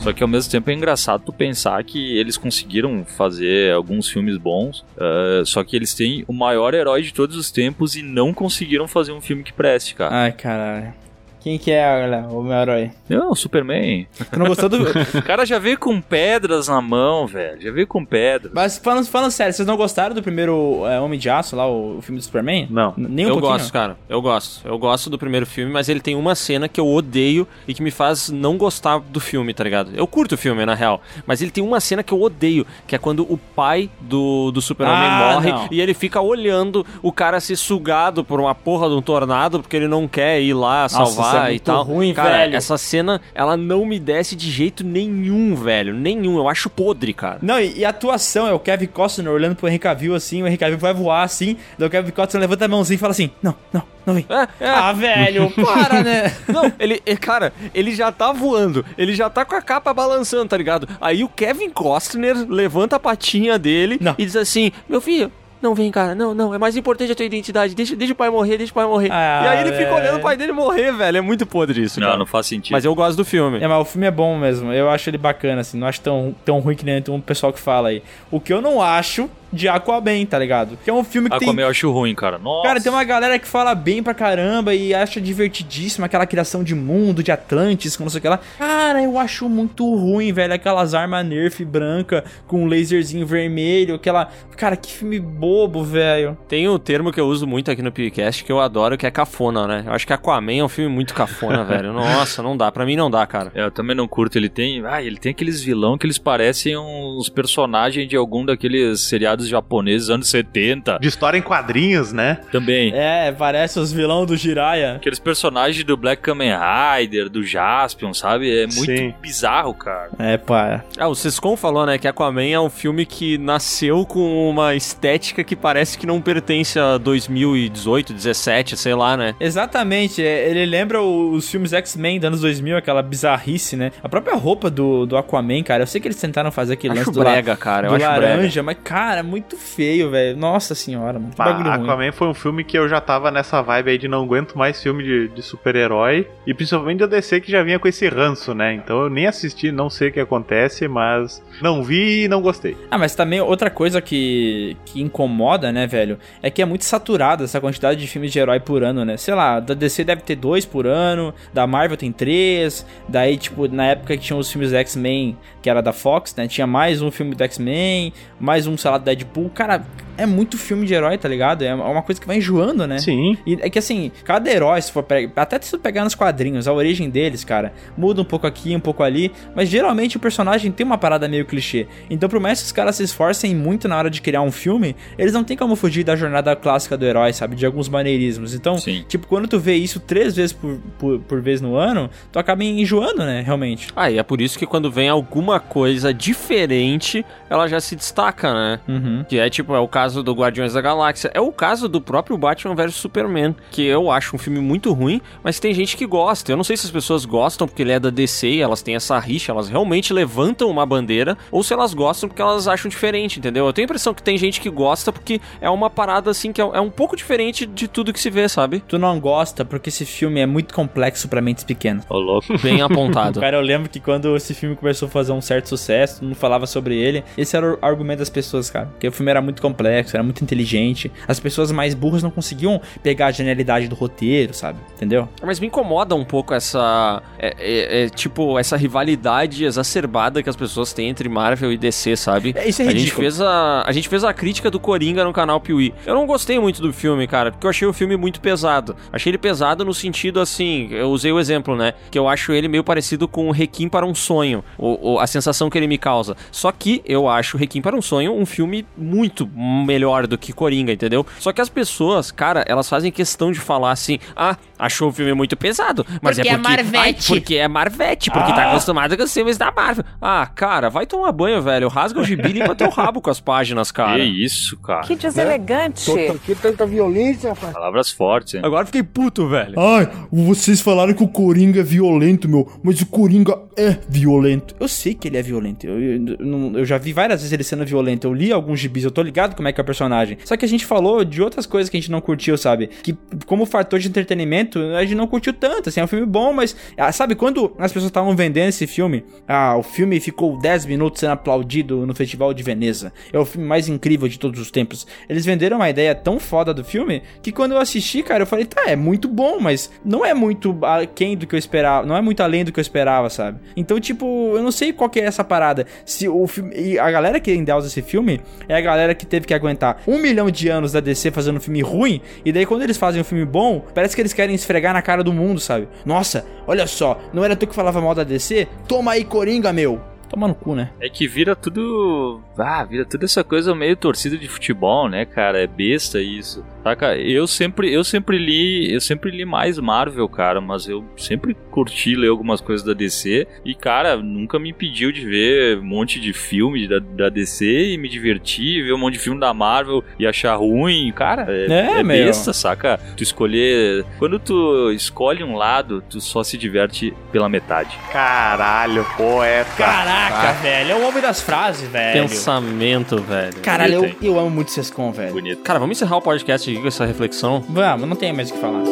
Só que ao mesmo tempo é engraçado tu pensar que eles conseguiram fazer alguns filmes bons, eh, só que eles têm o maior herói de todos os tempos e não conseguiram fazer um filme que preste, cara. Ai, caralho. Quem que é olha, o meu herói? Não, Superman. Tu não gostou do. O cara já veio com pedras na mão, velho. Já veio com pedras. Mas falando, falando sério, vocês não gostaram do primeiro é, Homem de Aço lá, o, o filme do Superman? Não. N- Nem um eu pouquinho. gosto, cara. Eu gosto. Eu gosto do primeiro filme, mas ele tem uma cena que eu odeio e que me faz não gostar do filme, tá ligado? Eu curto o filme, na real. Mas ele tem uma cena que eu odeio, que é quando o pai do, do Super-Homem Ah, morre não. e ele fica olhando o cara ser sugado por uma porra de um tornado porque ele não quer ir lá isso salvar é e tal. ruim, cara, velho. essa cena, ela não me desce de jeito nenhum, velho. Nenhum. Eu acho podre, cara. Não, e, e a atuação é o Kevin Costner olhando pro Henry Cavill assim, o Henry Cavill vai voar assim, daí o Kevin Costner levanta a mãozinha e fala assim, não, não, não vem. É, é. Ah, velho, para, né? Não, ele, é, cara, ele já tá voando, ele já tá com a capa balançando, tá ligado? Aí o Kevin Costner levanta a patinha dele Não. e diz assim: Meu filho. Não vem, cara. Não, não. É mais importante a tua identidade. Deixa, deixa o pai morrer, deixa o pai morrer. Ah, e aí ele fica velho. olhando o pai dele morrer, velho. É muito podre isso, Não, cara. não faz sentido. Mas eu gosto do filme. É, mas o filme é bom mesmo, eu acho ele bacana, assim, não acho tão, tão ruim que nem o pessoal que fala aí. O que eu não acho de Aquaman, tá ligado? Que é um filme que tem... Aquaman eu acho ruim, cara. Nossa. Cara, tem uma galera que fala bem pra caramba e acha divertidíssima aquela criação de mundo, de Atlantis, com não sei o que lá. Cara, eu acho muito ruim, velho. Aquelas armas Nerf branca com um laserzinho vermelho, aquela. Cara, que filme bobo, velho. Tem o termo que eu uso muito aqui no podcast que eu adoro, que é cafona, né? Eu acho que Aquaman é um filme muito cafona, velho. Nossa, não dá. Pra mim não dá, cara. É, Eu também não curto. Ele tem. Ah, ele tem aqueles vilão que eles parecem uns personagens de algum daqueles seriados japoneses anos 70. De história em quadrinhos, né? Também. É, parece os vilão do Jiraiya. Aqueles personagens do Black Kamen Rider, do Jaspion, sabe? É muito Sim. bizarro, cara. É, pá. Ah, o Sescon falou, né, que Aquaman é um filme que nasceu com uma estética que parece que não pertence a 2018, 17, sei lá, né? Exatamente, é, ele lembra os filmes X-Men dos anos 2000, aquela bizarrice, né? A própria roupa do, do Aquaman, cara, eu sei que eles tentaram fazer aquele Acho lance do, la- brega, cara, eu do acho brega. laranja, mas, cara, muito feio, velho. Nossa senhora, mano. Que bagulho ruim. Aquaman foi um filme que eu já tava nessa vibe aí de não aguento mais filme de, de super-herói. E principalmente da DC que já vinha com esse ranço, né? Então eu nem assisti, não sei o que acontece, mas não vi e não gostei. Ah, mas também outra coisa que, que incomoda, né, velho, é que é muito saturada essa quantidade de filmes de herói por ano, né? Sei lá, da DC deve ter dois por ano, da Marvel tem três, daí, tipo, na época que tinha os filmes X-Men, que era da Fox, né? Tinha mais um filme do X-Men, mais um, sei lá, do Deadpool. Cara, é muito filme de herói, tá ligado? É uma coisa que vai enjoando, né? Sim. E é que assim, cada herói, se for pe- até se tu pegar nos quadrinhos, a origem deles, cara, muda um pouco aqui, um pouco ali, mas geralmente o personagem tem uma parada meio clichê. Então, por mais que os caras se esforcem muito na hora de criar um filme, eles não tem como fugir da jornada clássica do herói, sabe? De alguns maneirismos. Então, Sim. tipo, quando tu vê isso três vezes por, por, por vez no ano, tu acaba enjoando, né? Realmente. Ah, e é por isso que quando vem alguma coisa diferente, ela já se destaca, né? Uhum. Que é tipo, é o caso do Guardiões da Galáxia. É o caso do próprio Batman vs Superman, que eu acho um filme muito ruim, mas tem gente que gosta. Eu não sei se as pessoas gostam porque ele é da DC e elas têm essa rixa, elas realmente levantam uma bandeira, ou se elas gostam porque elas acham diferente, entendeu? Eu tenho a impressão que tem gente que gosta porque é uma parada assim que é é um pouco diferente de tudo que se vê, sabe? Tu não gosta porque esse filme é muito complexo pra mentes pequenas. Ô, louco. Bem apontado. Cara, eu lembro que quando esse filme começou a fazer um certo sucesso, mundo falava sobre ele, esse era o argumento das pessoas, cara. Porque o filme era muito complexo, era muito inteligente. As pessoas mais burras não conseguiam pegar a genialidade do roteiro, sabe? Entendeu? Mas me incomoda um pouco essa. é- é- é, tipo, essa rivalidade exacerbada que as pessoas têm entre Marvel e DC, sabe? É, isso é a gente ridículo. fez a, a gente fez a crítica do Coringa no canal Piuí. Eu não gostei muito do filme, cara, porque eu achei o filme muito pesado. Achei ele pesado no sentido assim, eu usei o exemplo, né? Que eu acho ele meio parecido com o Requiem para um Sonho, o, o- a sensação que ele me causa. Só que eu acho Requiem para um Sonho um filme muito melhor do que Coringa, entendeu? Só que as pessoas, cara, elas fazem questão de falar assim: "Ah, achou o filme muito pesado", mas Porque é é porque Marvete. Ai, porque é Marvete, porque tá acostumado com os filmes da Marvel. Ah, cara, vai tomar banho, velho. Rasga o gibi e limpa teu rabo com as páginas, cara. Que isso, cara. Que deselegante. Que tanta violência, rapaz. Palavras fortes, hein? Agora fiquei puto, velho. Ai, vocês falaram que o Coringa é violento, meu, mas o Coringa é violento. Eu sei que ele é violento. Eu, eu- eu eu já vi várias vezes ele sendo violento. Eu li alguns gibis, eu tô ligado como é que é o personagem. Só que a gente falou de outras coisas que a gente não curtiu, sabe? Que como fator de entretenimento, a gente não curtiu tanto. Assim, é um filme bom, mas. ah, sabe, quando as pessoas estavam vendendo esse filme, ah, o filme ficou 10 minutos sendo aplaudido no Festival de Veneza. É o filme mais incrível de todos os tempos. Eles venderam uma ideia tão foda do filme que quando eu assisti, cara, eu falei, tá, é muito bom, mas não é muito aquém do que eu esperava, não é muito além do que eu esperava, sabe? Então, tipo, eu não sei qual que é essa parada. Se o filme. E a galera que endeusa esse filme é a galera que teve que aguentar um milhão de anos da DC fazendo um filme ruim, e daí quando eles fazem um filme bom, parece que eles querem esfregar na cara do mundo, sabe? Nossa, olha só, não era tu que falava mal da DC? Toma aí, Coringa, meu! Toma no cu, né? É que vira tudo. Ah, vira tudo essa coisa meio torcida de futebol, né, cara? É besta isso. Saca? Eu sempre, eu sempre li. Eu sempre li mais Marvel, cara, mas eu sempre curti ler algumas coisas da DC. E, cara, nunca me impediu de ver um monte de filme da, da DC e me divertir, ver um monte de filme da Marvel e achar ruim. Cara, é, É, é besta, saca? Tu escolher. Quando tu escolhe um lado, tu só se diverte pela metade. Caralho, poeta. Caraca, velho, é o homem das frases, velho. Pensamento, velho. Caralho, eu, eu amo muito Sescom, velho. Bonito. Cara, vamos encerrar o podcast aqui com essa reflexão. Vamos, não tem mais o que falar.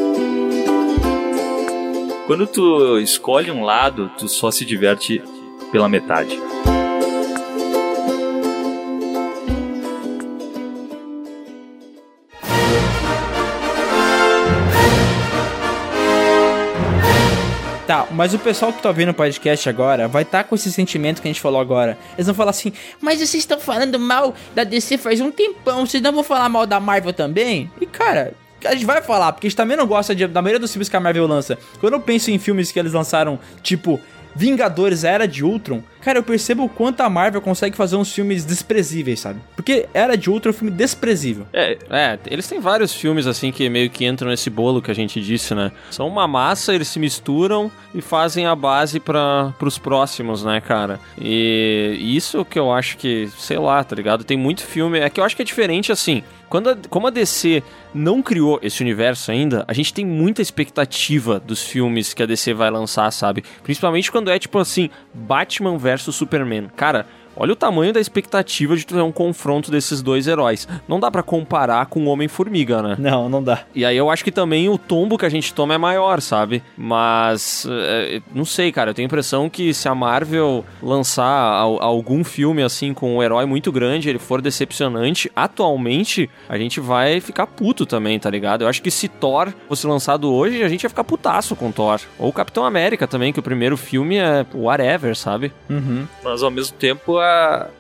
Quando tu escolhe um lado, tu só se diverte pela metade. Tá, mas o pessoal que tá ouvindo o podcast agora vai estar com esse sentimento que a gente falou agora. Eles vão falar assim, mas vocês estão falando mal da DC faz um tempão, vocês não vão falar mal da Marvel também? E cara, a gente vai falar, porque a gente também não gosta de, da maioria dos filmes que a Marvel lança. Quando eu penso em filmes que eles lançaram, tipo Vingadores, a Era de Ultron, cara, eu percebo o quanto a Marvel consegue fazer uns filmes desprezíveis, sabe? Porque Era de Ultron é um filme desprezível. É, É, eles têm vários filmes assim que meio que entram nesse bolo que a gente disse, né? São uma massa, eles se misturam e fazem a base para pros próximos, né, cara? E isso que eu acho que, sei lá, tá ligado? Tem muito filme, é que eu acho que é diferente assim. Quando a- como a DC não criou esse universo ainda, a gente tem muita expectativa dos filmes que a DC vai lançar, sabe? Principalmente quando é tipo assim, Batman versus Superman. Cara, Olha o tamanho da expectativa de ter um confronto desses dois heróis. Não dá pra comparar com o Homem-Formiga, né? Não, não dá. E aí eu acho que também o tombo que a gente toma é maior, sabe? Mas é, não sei, cara. Eu tenho a impressão que se a Marvel lançar al- algum filme assim com um herói muito grande, ele for decepcionante, atualmente a gente vai ficar puto também, tá ligado? Eu acho que se Thor fosse lançado hoje, a gente ia ficar putaço com Thor. Ou Capitão América também, que o primeiro filme é whatever, sabe? Uhum. mas ao mesmo tempo a,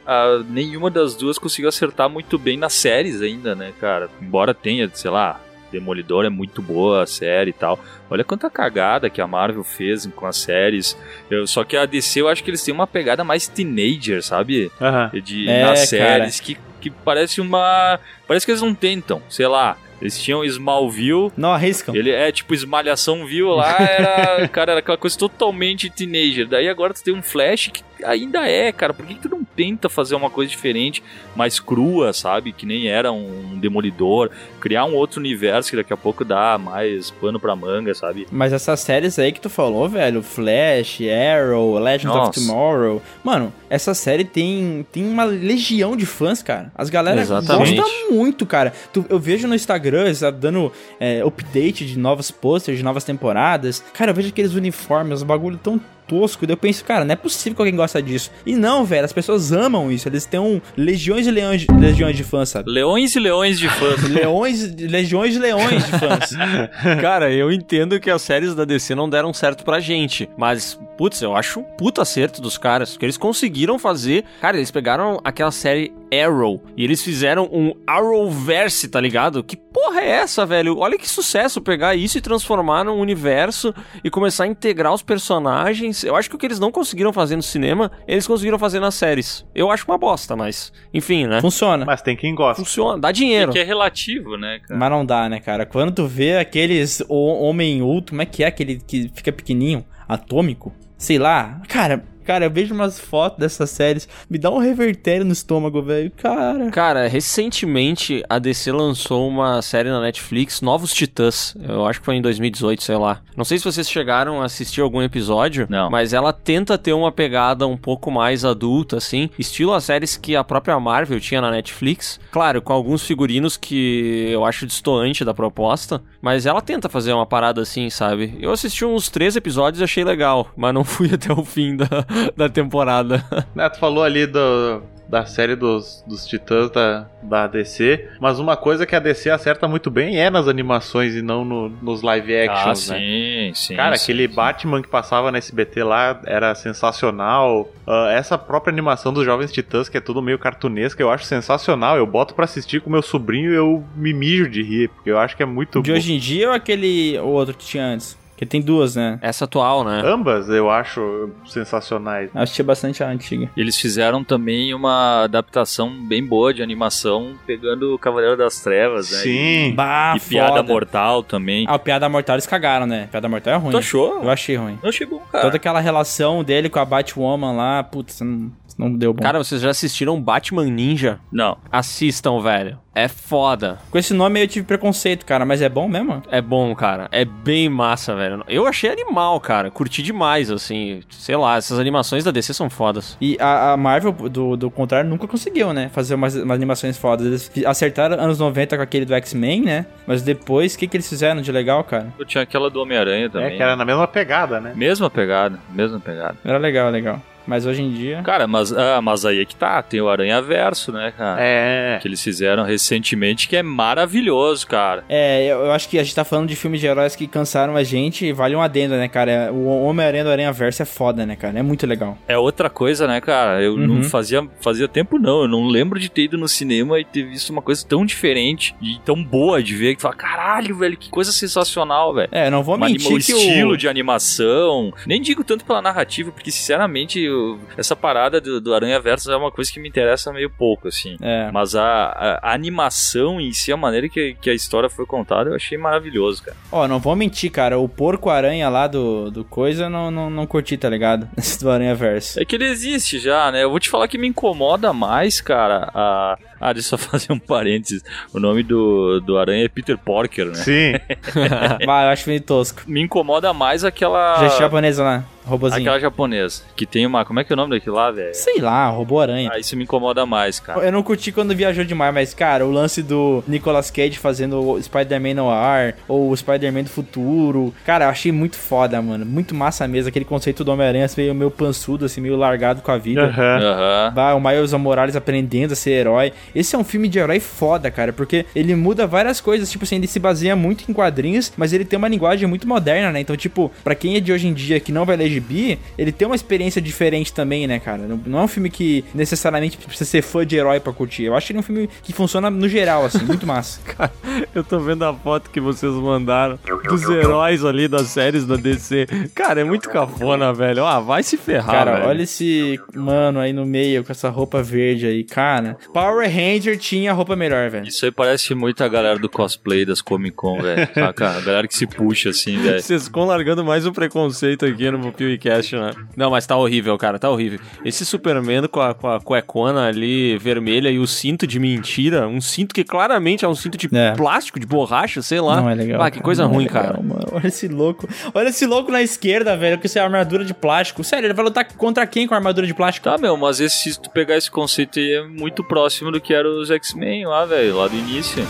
a- nenhuma das duas conseguiu acertar muito bem nas séries ainda, né, cara? Embora tenha, sei lá, Demolidor é muito boa a série e tal. Olha quanta cagada que a Marvel fez com as séries. Eu, só que a DC eu acho que eles têm uma pegada mais teenager, sabe? Aham. De, É, nas cara. séries que, que parece uma. Parece que eles não tentam, sei lá. Eles tinham Smallville, Não arriscam. ele é tipo esmalhação viu lá, era, cara, era aquela coisa totalmente teenager. Daí agora tu tem um Flash que ainda é, cara. Por que, que tu não tenta fazer uma coisa diferente, mais crua, sabe? Que nem era um demolidor, criar um outro universo que daqui a pouco dá mais pano pra manga, sabe? Mas essas séries aí que tu falou, velho, Flash, Arrow, Legends of Nossa. Tomorrow, mano, essa série tem, tem uma legião de fãs, cara. As galera Exatamente. gostam muito, cara. Tu- eu vejo no Instagram, eles tá dando é, update de novos posters, de novas temporadas. Cara, eu vejo aqueles uniformes, os bagulho tão tosco. Daí eu penso, cara, não é possível que alguém gosta disso. E não, velho, as pessoas amam isso. Eles têm um legiões e leões, de- legiões de fãs, sabe? Leões e leões de fãs. Leões, legiões e leões de fãs. Cara, eu entendo que as séries da DC não deram certo pra gente, mas, putz, eu acho um puta acerto dos caras, que eles conseguiram fazer. Cara, eles pegaram aquela série Arrow e eles fizeram um Arrowverse, tá ligado? Que porra é essa, velho? Olha que sucesso pegar isso e transformar num universo e começar a integrar os personagens. Eu acho que o que eles não conseguiram fazer no cinema, eles conseguiram fazer nas séries. Eu acho uma bosta, mas, enfim, né? Funciona. Mas tem quem gosta. Funciona, dá dinheiro. que é relativo, né, cara? Mas não dá, né, cara? Quando tu vê aqueles o- Homem Ultra, como é que é aquele que fica pequenininho, atômico? Sei lá. Cara, cara, eu vejo umas fotos dessas séries, me dá um revertério no estômago, velho. Cara. Cara, recentemente a DC lançou uma série na Netflix, Novos Titãs. Eu acho que foi em 2018, sei lá. Não sei se vocês chegaram a assistir algum episódio, Não. mas ela tenta ter uma pegada um pouco mais adulta, assim, estilo as séries que a própria Marvel tinha na Netflix. Claro, com alguns figurinos que eu acho destoante da proposta, mas ela tenta fazer uma parada assim, sabe? Eu assisti uns três episódios e achei legal, mas não fui até o fim da, da temporada. Neto falou ali do, da série dos, dos titãs da, da DC, mas uma coisa que a DC acerta muito bem é nas animações e não no- nos live Ah, actions, né? sim, sim. Cara, sim, aquele sim. Batman que passava na SBT lá era sensacional. Ah, essa própria animação dos Jovens Titãs, que é tudo meio cartunesca, eu acho sensacional. Eu boto pra assistir com meu sobrinho e eu me mijo de rir, porque eu acho que é muito De bom. hoje em dia ou aquele outro que tinha antes? Que tem duas, né? Essa atual, né? Ambas eu acho sensacionais. Eu assisti bastante a antiga. Eles fizeram também uma adaptação bem boa de animação, pegando o Cavaleiro das Trevas, né? Sim. Bah, E, e Piada foda. Mortal também. Ah, o Piada Mortal eles cagaram, né? Piada Mortal é ruim. tu achou? Eu achei ruim. Eu achei bom, cara. Toda aquela relação dele com a Batwoman lá, putz, não, não deu bom. Cara, vocês já assistiram Batman Ninja? Não. Assistam, velho. É foda. Com esse nome eu tive preconceito, cara, mas é bom mesmo? É bom, cara. É bem massa, velho. Eu achei animal, cara. Curti demais, assim. Sei lá, essas animações da DC são fodas. E a, a Marvel, do, do contrário, nunca conseguiu, né? Fazer umas, umas animações fodas. Eles acertaram anos 90 com aquele do X-Men, né? Mas depois, o que, que eles fizeram de legal, cara? Eu tinha aquela do Homem-Aranha também. É que era na mesma pegada, né? Mesma pegada, mesma pegada. Era legal, legal. Mas hoje em dia. Cara, mas, ah, mas aí é que tá, tem o Aranha Verso, né, cara? É. Que eles fizeram recentemente, que é maravilhoso, cara. É, eu, eu acho que a gente tá falando de filmes de heróis que cansaram a gente e vale um adendo, né, cara? O Homem-Aranha do Aranha Verso é foda, né, cara? É muito legal. É outra coisa, né, cara? Eu Uhum. não fazia, fazia tempo, não. Eu não lembro de ter ido no cinema e ter visto uma coisa tão diferente e tão boa de ver. Que fala, caralho, velho, que coisa sensacional, velho. É, não vou Uma anima- mentir o que estilo o... de animação. Nem digo tanto pela narrativa, porque, sinceramente, eu- essa parada do, do Aranha Verso é uma coisa que me interessa meio pouco, assim. É. Mas a, a- a animação em si, a maneira que, que a história foi contada, eu achei maravilhoso, cara. Ó, não vou mentir, cara. O porco-aranha lá do, do coisa, eu não, não, não curti, tá ligado? Esse do Aranha Verso. É que ele existe já, né? Eu vou te falar que me incomoda mais, cara, a... Ah, deixa eu só fazer um parênteses. O nome do, do aranha é Peter Porker, né? Sim. Bah, eu acho meio tosco. Me incomoda mais aquela... Já é japonesa lá, robozinho. Aquela japonesa, que tem uma... Como é que é o nome daquilo lá, velho? Sei lá, robô-aranha. Ah, isso me incomoda mais, cara. Eu não curti quando viajou demais, mas, cara, o lance do Nicolas Cage fazendo o Spider-Man no ar, ou o Spider-Man do futuro. Cara, eu achei muito foda, mano. Muito massa mesmo. Aquele conceito do Homem-Aranha meio, meio pançudo, assim, meio largado com a vida. Aham. Aham. Bah, o Miles Morales aprendendo a ser herói. Esse é um filme de herói foda, cara, porque ele muda várias coisas. Tipo assim, ele se baseia muito em quadrinhos, mas ele tem uma linguagem muito moderna, né? Então, tipo, pra quem é de hoje em dia que não vai ler gibi, ele tem uma experiência diferente também, né, cara? Não, é um filme que necessariamente precisa ser fã de herói pra curtir. Eu acho que ele é um filme que funciona no geral, assim, muito massa. Eu tô vendo a foto que vocês mandaram dos heróis ali das séries da DC. Cara, é muito cafona, velho. Ah, vai se ferrar, Cara, velho. olha esse mano aí no meio com essa roupa verde aí, cara. Power Ranger tinha roupa melhor, velho. Isso aí parece muito a galera do cosplay das Comic Con, velho. Saca? A galera que se puxa assim, velho. Vocês ficam largando mais um preconceito aqui no PewCast, né? Não, mas tá horrível, cara, tá horrível. Esse Superman com a, com a cuecona ali vermelha e o cinto de mentira, um cinto que claramente é um cinto de É. plástico, de borracha, sei lá. Não é legal. Ah, que coisa não é ruim, legal, cara. mano. Olha esse louco. Olha esse louco na esquerda, velho, com essa armadura de plástico. Sério, ele vai lutar contra quem com a armadura de plástico? Tá, meu, mas esse, se tu pegar esse conceito aí é muito próximo do que era os X-Men lá, velho, lá do início.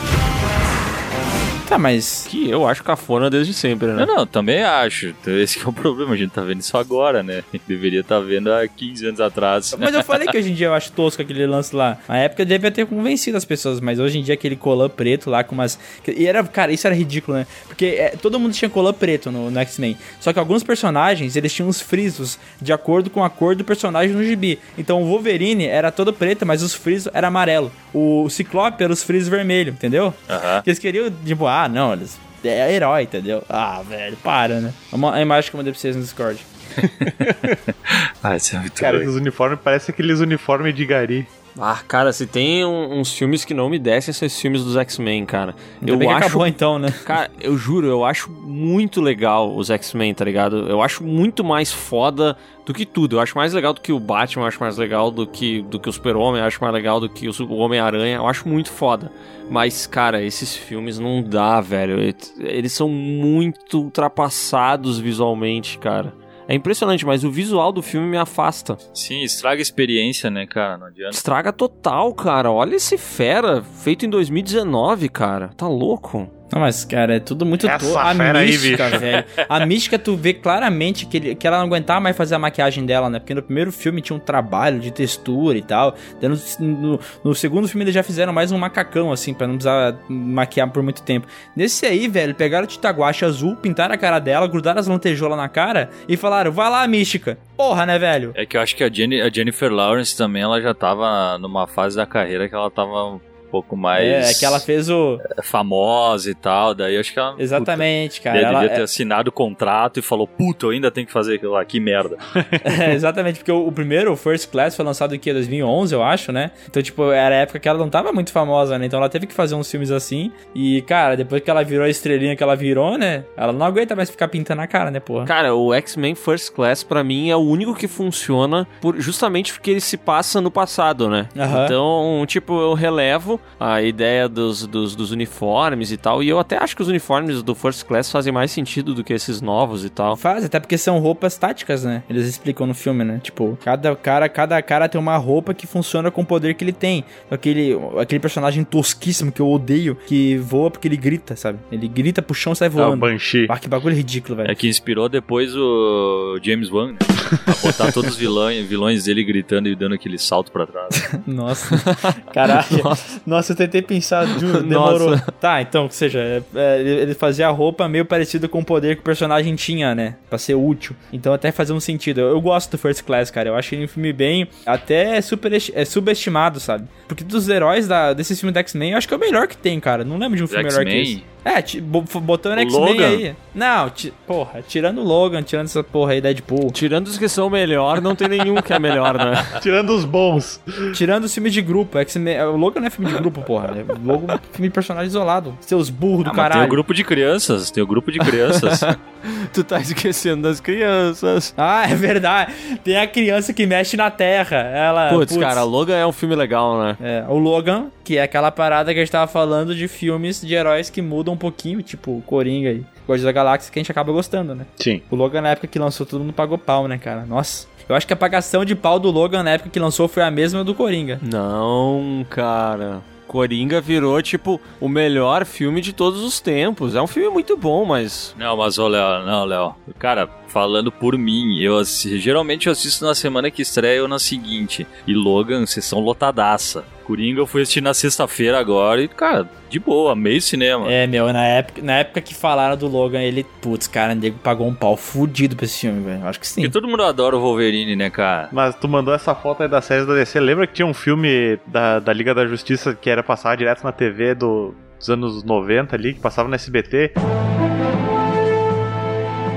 Tá, mas. Que eu acho cafona desde sempre, né? Não, não, também acho. Então, Esse que é o problema, a gente tá vendo isso agora, né? Deveria estar vendo há 15 anos atrás. Mas eu falei que hoje em dia eu acho tosco aquele lance lá. Na época devia ter convencido as pessoas, mas hoje em dia aquele colã preto lá com umas. E era, cara, isso era ridículo, né? Porque é, todo mundo tinha colã preto no, no X-Men. Só que alguns personagens, eles tinham uns frisos de acordo com a cor do personagem no gibi. Então o Wolverine era todo preto, mas os frisos era amarelo. O Ciclope era os frisos vermelho, entendeu? Aham. Que eles queriam, tipo, ah, não, eles. É herói, entendeu? Ah, velho, para, né? É uma- a imagem que eu mandei pra vocês no Discord. Ah, isso é muito Cara, doido. esses uniformes parecem aqueles uniformes de gari. Ah, cara, se tem um- uns filmes que não me descem, são esses filmes dos X-Men, cara. Ainda eu bem acho acabou então, né? Cara, eu juro, eu acho muito legal os X-Men, tá ligado? Eu acho muito mais foda do que tudo. Eu acho mais legal do que o Batman, eu acho mais legal do que, do que o Super-Homem, eu acho mais legal do que o Homem-Aranha. Eu acho muito foda. Mas, cara, esses filmes não dá, velho. Eles são muito ultrapassados visualmente, cara. É impressionante, mas o visual do filme me afasta. Sim, estraga a experiência, né, cara? Não adianta. Estraga total, cara. Olha esse fera, feito em 2019, cara. Tá louco? Não, mas, cara, é tudo muito Essa to- A aí, mística, bicho. velho. A mística, tu vê claramente que, ele- que ela não aguentava mais fazer a maquiagem dela, né? Porque no primeiro filme tinha um trabalho de textura e tal. No, no- no segundo filme eles já fizeram mais um macacão, assim, pra não precisar maquiar por muito tempo. Nesse aí, velho, pegaram o Titaguache azul, pintaram a cara dela, grudaram as lantejoulas na cara e falaram, vai lá, mística. Porra, né, velho? É que eu acho que a, Jenny- a Jennifer Lawrence também, ela já tava numa fase da carreira que ela tava um pouco mais É, que ela fez o... famosa e tal. Daí eu acho que ela. Exatamente, Puta, cara. ela Ela, devia ter assinado o contrato e falou: Puta, eu ainda tenho que fazer aquilo lá, que merda. É, exatamente, porque o, o primeiro, o First Class, foi lançado aqui em 2011, eu acho, né? Então, tipo, era a época que ela não tava muito famosa, né? Então ela teve que fazer uns filmes assim. E, cara, depois que ela virou a estrelinha que ela virou, né? Ela não aguenta mais ficar pintando a cara, né, porra? Cara, o X-Men First Class, pra mim, é o único que funciona por, justamente porque ele se passa no passado, né? Aham. Então, tipo, eu relevo a ideia dos, dos, dos uniformes e tal. E eu até acho que os uniformes do First Class fazem mais sentido do que esses novos e tal. Faz, até porque são roupas táticas, né? Eles explicam no filme, né? Tipo, cada cara, cada cara tem uma roupa que funciona com o poder que ele tem. Aquele, aquele personagem tosquíssimo que eu odeio, que voa porque ele grita, sabe? Ele grita pro chão e sai É o voando. Banshee. Ah, que bagulho ridículo, velho. É que inspirou depois o James Wan, né? A botar todos os vilões, vilões dele gritando e dando aquele salto pra trás. Nossa. Caralho. Nossa. Eu tentei pensar, juro, demorou. Nossa. Tá, então, ou seja, é, é, ele fazia a roupa meio parecida com o poder que o personagem tinha, né? Pra ser útil. Então até fazia um sentido. Eu, eu gosto do First Class, cara. Eu acho ele um filme bem. Até super, é, subestimado, sabe? Porque dos heróis da, desses filmes da X-Men, eu acho que é o melhor que tem, cara. Não lembro de um filme melhor que esse. É, botando X-Men aí. Não, porra, tirando o Logan, tirando essa porra aí, Deadpool. Tirando os que são melhor, não tem nenhum que é melhor, né? Tirando os bons. Tirando os filmes de grupo, X-Men. O Logan não é filme de grupo, porra. É Logan é filme de personagem isolado. Seus burros do Ah, mas tem caralho. o grupo de crianças, tem o grupo de crianças. tu tá esquecendo das crianças. Ah, é verdade. Tem a criança que mexe na terra. Ela. Putz, cara, Logan é um filme legal, né? É, o Logan, que é aquela parada que a gente tava falando de filmes de heróis que mudam pouquinho, tipo Coringa e Guardiões da Galáxia, que a gente acaba gostando, né? Sim. O Logan, na época que lançou, todo mundo pagou pau, né, cara? Nossa. Eu acho que a pagação de pau do Logan na época que lançou foi a mesma do Coringa. Não, cara. Coringa virou, tipo, o melhor filme de todos os tempos. É um filme muito bom, mas. Não, mas ô Léo, não, Léo. Cara, falando por mim, eu geralmente eu assisto na semana que estreia ou na seguinte. E Logan, sessão lotadaça. Coringa eu fui assistir na sexta-feira agora e, cara, de boa, meio cinema. É, meu, na época, na época que falaram do Logan, ele, putz, cara, o nego pagou um pau fudido pra esse filme, velho. Acho que sim. Porque todo mundo adora o Wolverine, né, cara? Mas tu mandou essa foto aí das séries da DC. Lembra que tinha um filme da, da Liga da Justiça que era passar direto na TV do- dos anos 90 ali, que passava no SBT?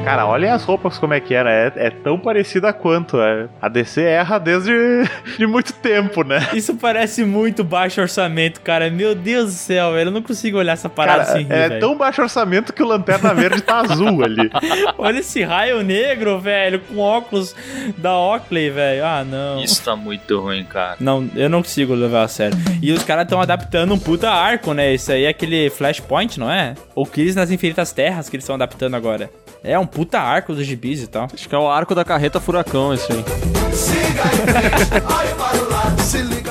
Cara, olhem as roupas como é que era. É, é tão parecida quanto. é. A DC erra desde de muito tempo, né? Isso parece muito baixo orçamento, cara. Meu Deus do céu, velho. Eu não consigo olhar essa parada Cara, sem rir, é velho. tão baixo orçamento que o Lanterna Verde tá azul ali. Olha esse raio negro, velho, com óculos da Oakley, velho. Ah, não. Isso tá muito ruim, cara. Não, eu não consigo levar a sério. E os caras estão adaptando um puta arco, né? Isso aí é aquele Flashpoint, não é? Ou Crise nas Infinitas Terras que eles estão adaptando agora. É um puta arco dos gibis e tal. Acho que é o arco da carreta furacão, esse aí.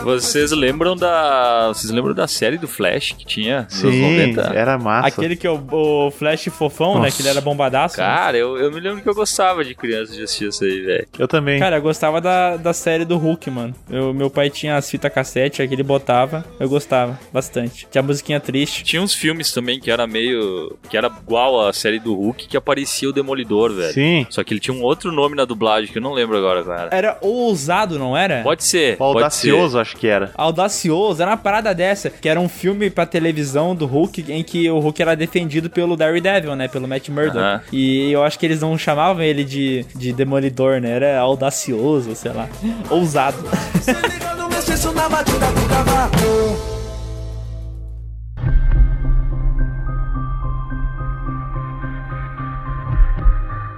Vocês lembram da. Vocês lembram da série do Flash que tinha Sim, 90? era massa. Aquele que é o, o Flash fofão, né? Nossa. Que ele era bombadaço. né? Cara, eu, eu me lembro que eu gostava de criança de assistir isso aí, velho. Eu também. Cara, eu gostava da, da série do Hulk, mano. Eu, meu pai tinha as fitas cassete, aí que ele botava. Eu gostava bastante. Tinha musiquinha triste. Tinha uns filmes também que era meio. que era igual a série do Hulk, que aparecia o Demolidor, velho. Sim. Só que ele tinha um outro nome na dublagem que eu não lembro agora, cara. Era ousado, não era? Pode ser. O pode Audacioso, acho que era. Audacioso, era uma parada dessa, que era um filme pra televisão do Hulk, em que o Hulk era defendido pelo Daredevil, né, pelo Matt Murdock. Aham. E eu acho que eles não chamavam ele de, de Demolidor, né, era audacioso, sei lá, ousado. Se liga no mestiço na batida do cavaco.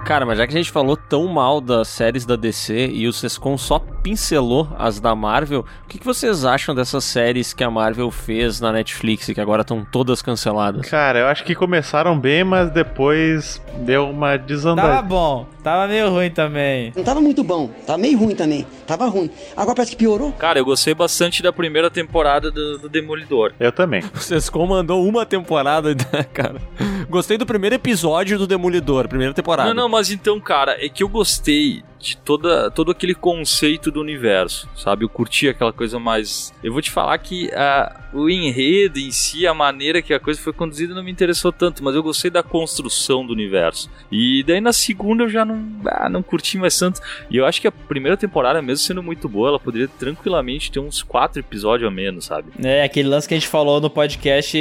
Cara, mas já que a gente falou tão mal das séries da DC e o Sescon só pincelou as da Marvel, o que, que vocês acham dessas séries que a Marvel fez na Netflix e que agora estão todas canceladas? Cara, eu acho que começaram bem, mas depois deu uma desandada. bom, tava meio ruim também. Não tava muito bom, tava meio ruim também. Tava ruim. Agora parece que piorou. Cara, eu gostei bastante da primeira temporada do, do Demolidor. Eu também. O Sescon mandou uma temporada, né, cara. Gostei do primeiro episódio do Demolidor, primeira temporada. Não, não, mas então, cara, é que eu gostei de toda, todo aquele conceito do universo, sabe? Eu curti aquela coisa mais. Eu vou te falar que ah, o enredo em si, a maneira que a coisa foi conduzida, não me interessou tanto, mas eu gostei da construção do universo. E daí na segunda eu já não, ah, não curti mais tanto. E eu acho que a primeira temporada, mesmo sendo muito boa, ela poderia tranquilamente ter uns quatro episódios a menos, sabe? É, aquele lance que a gente falou no podcast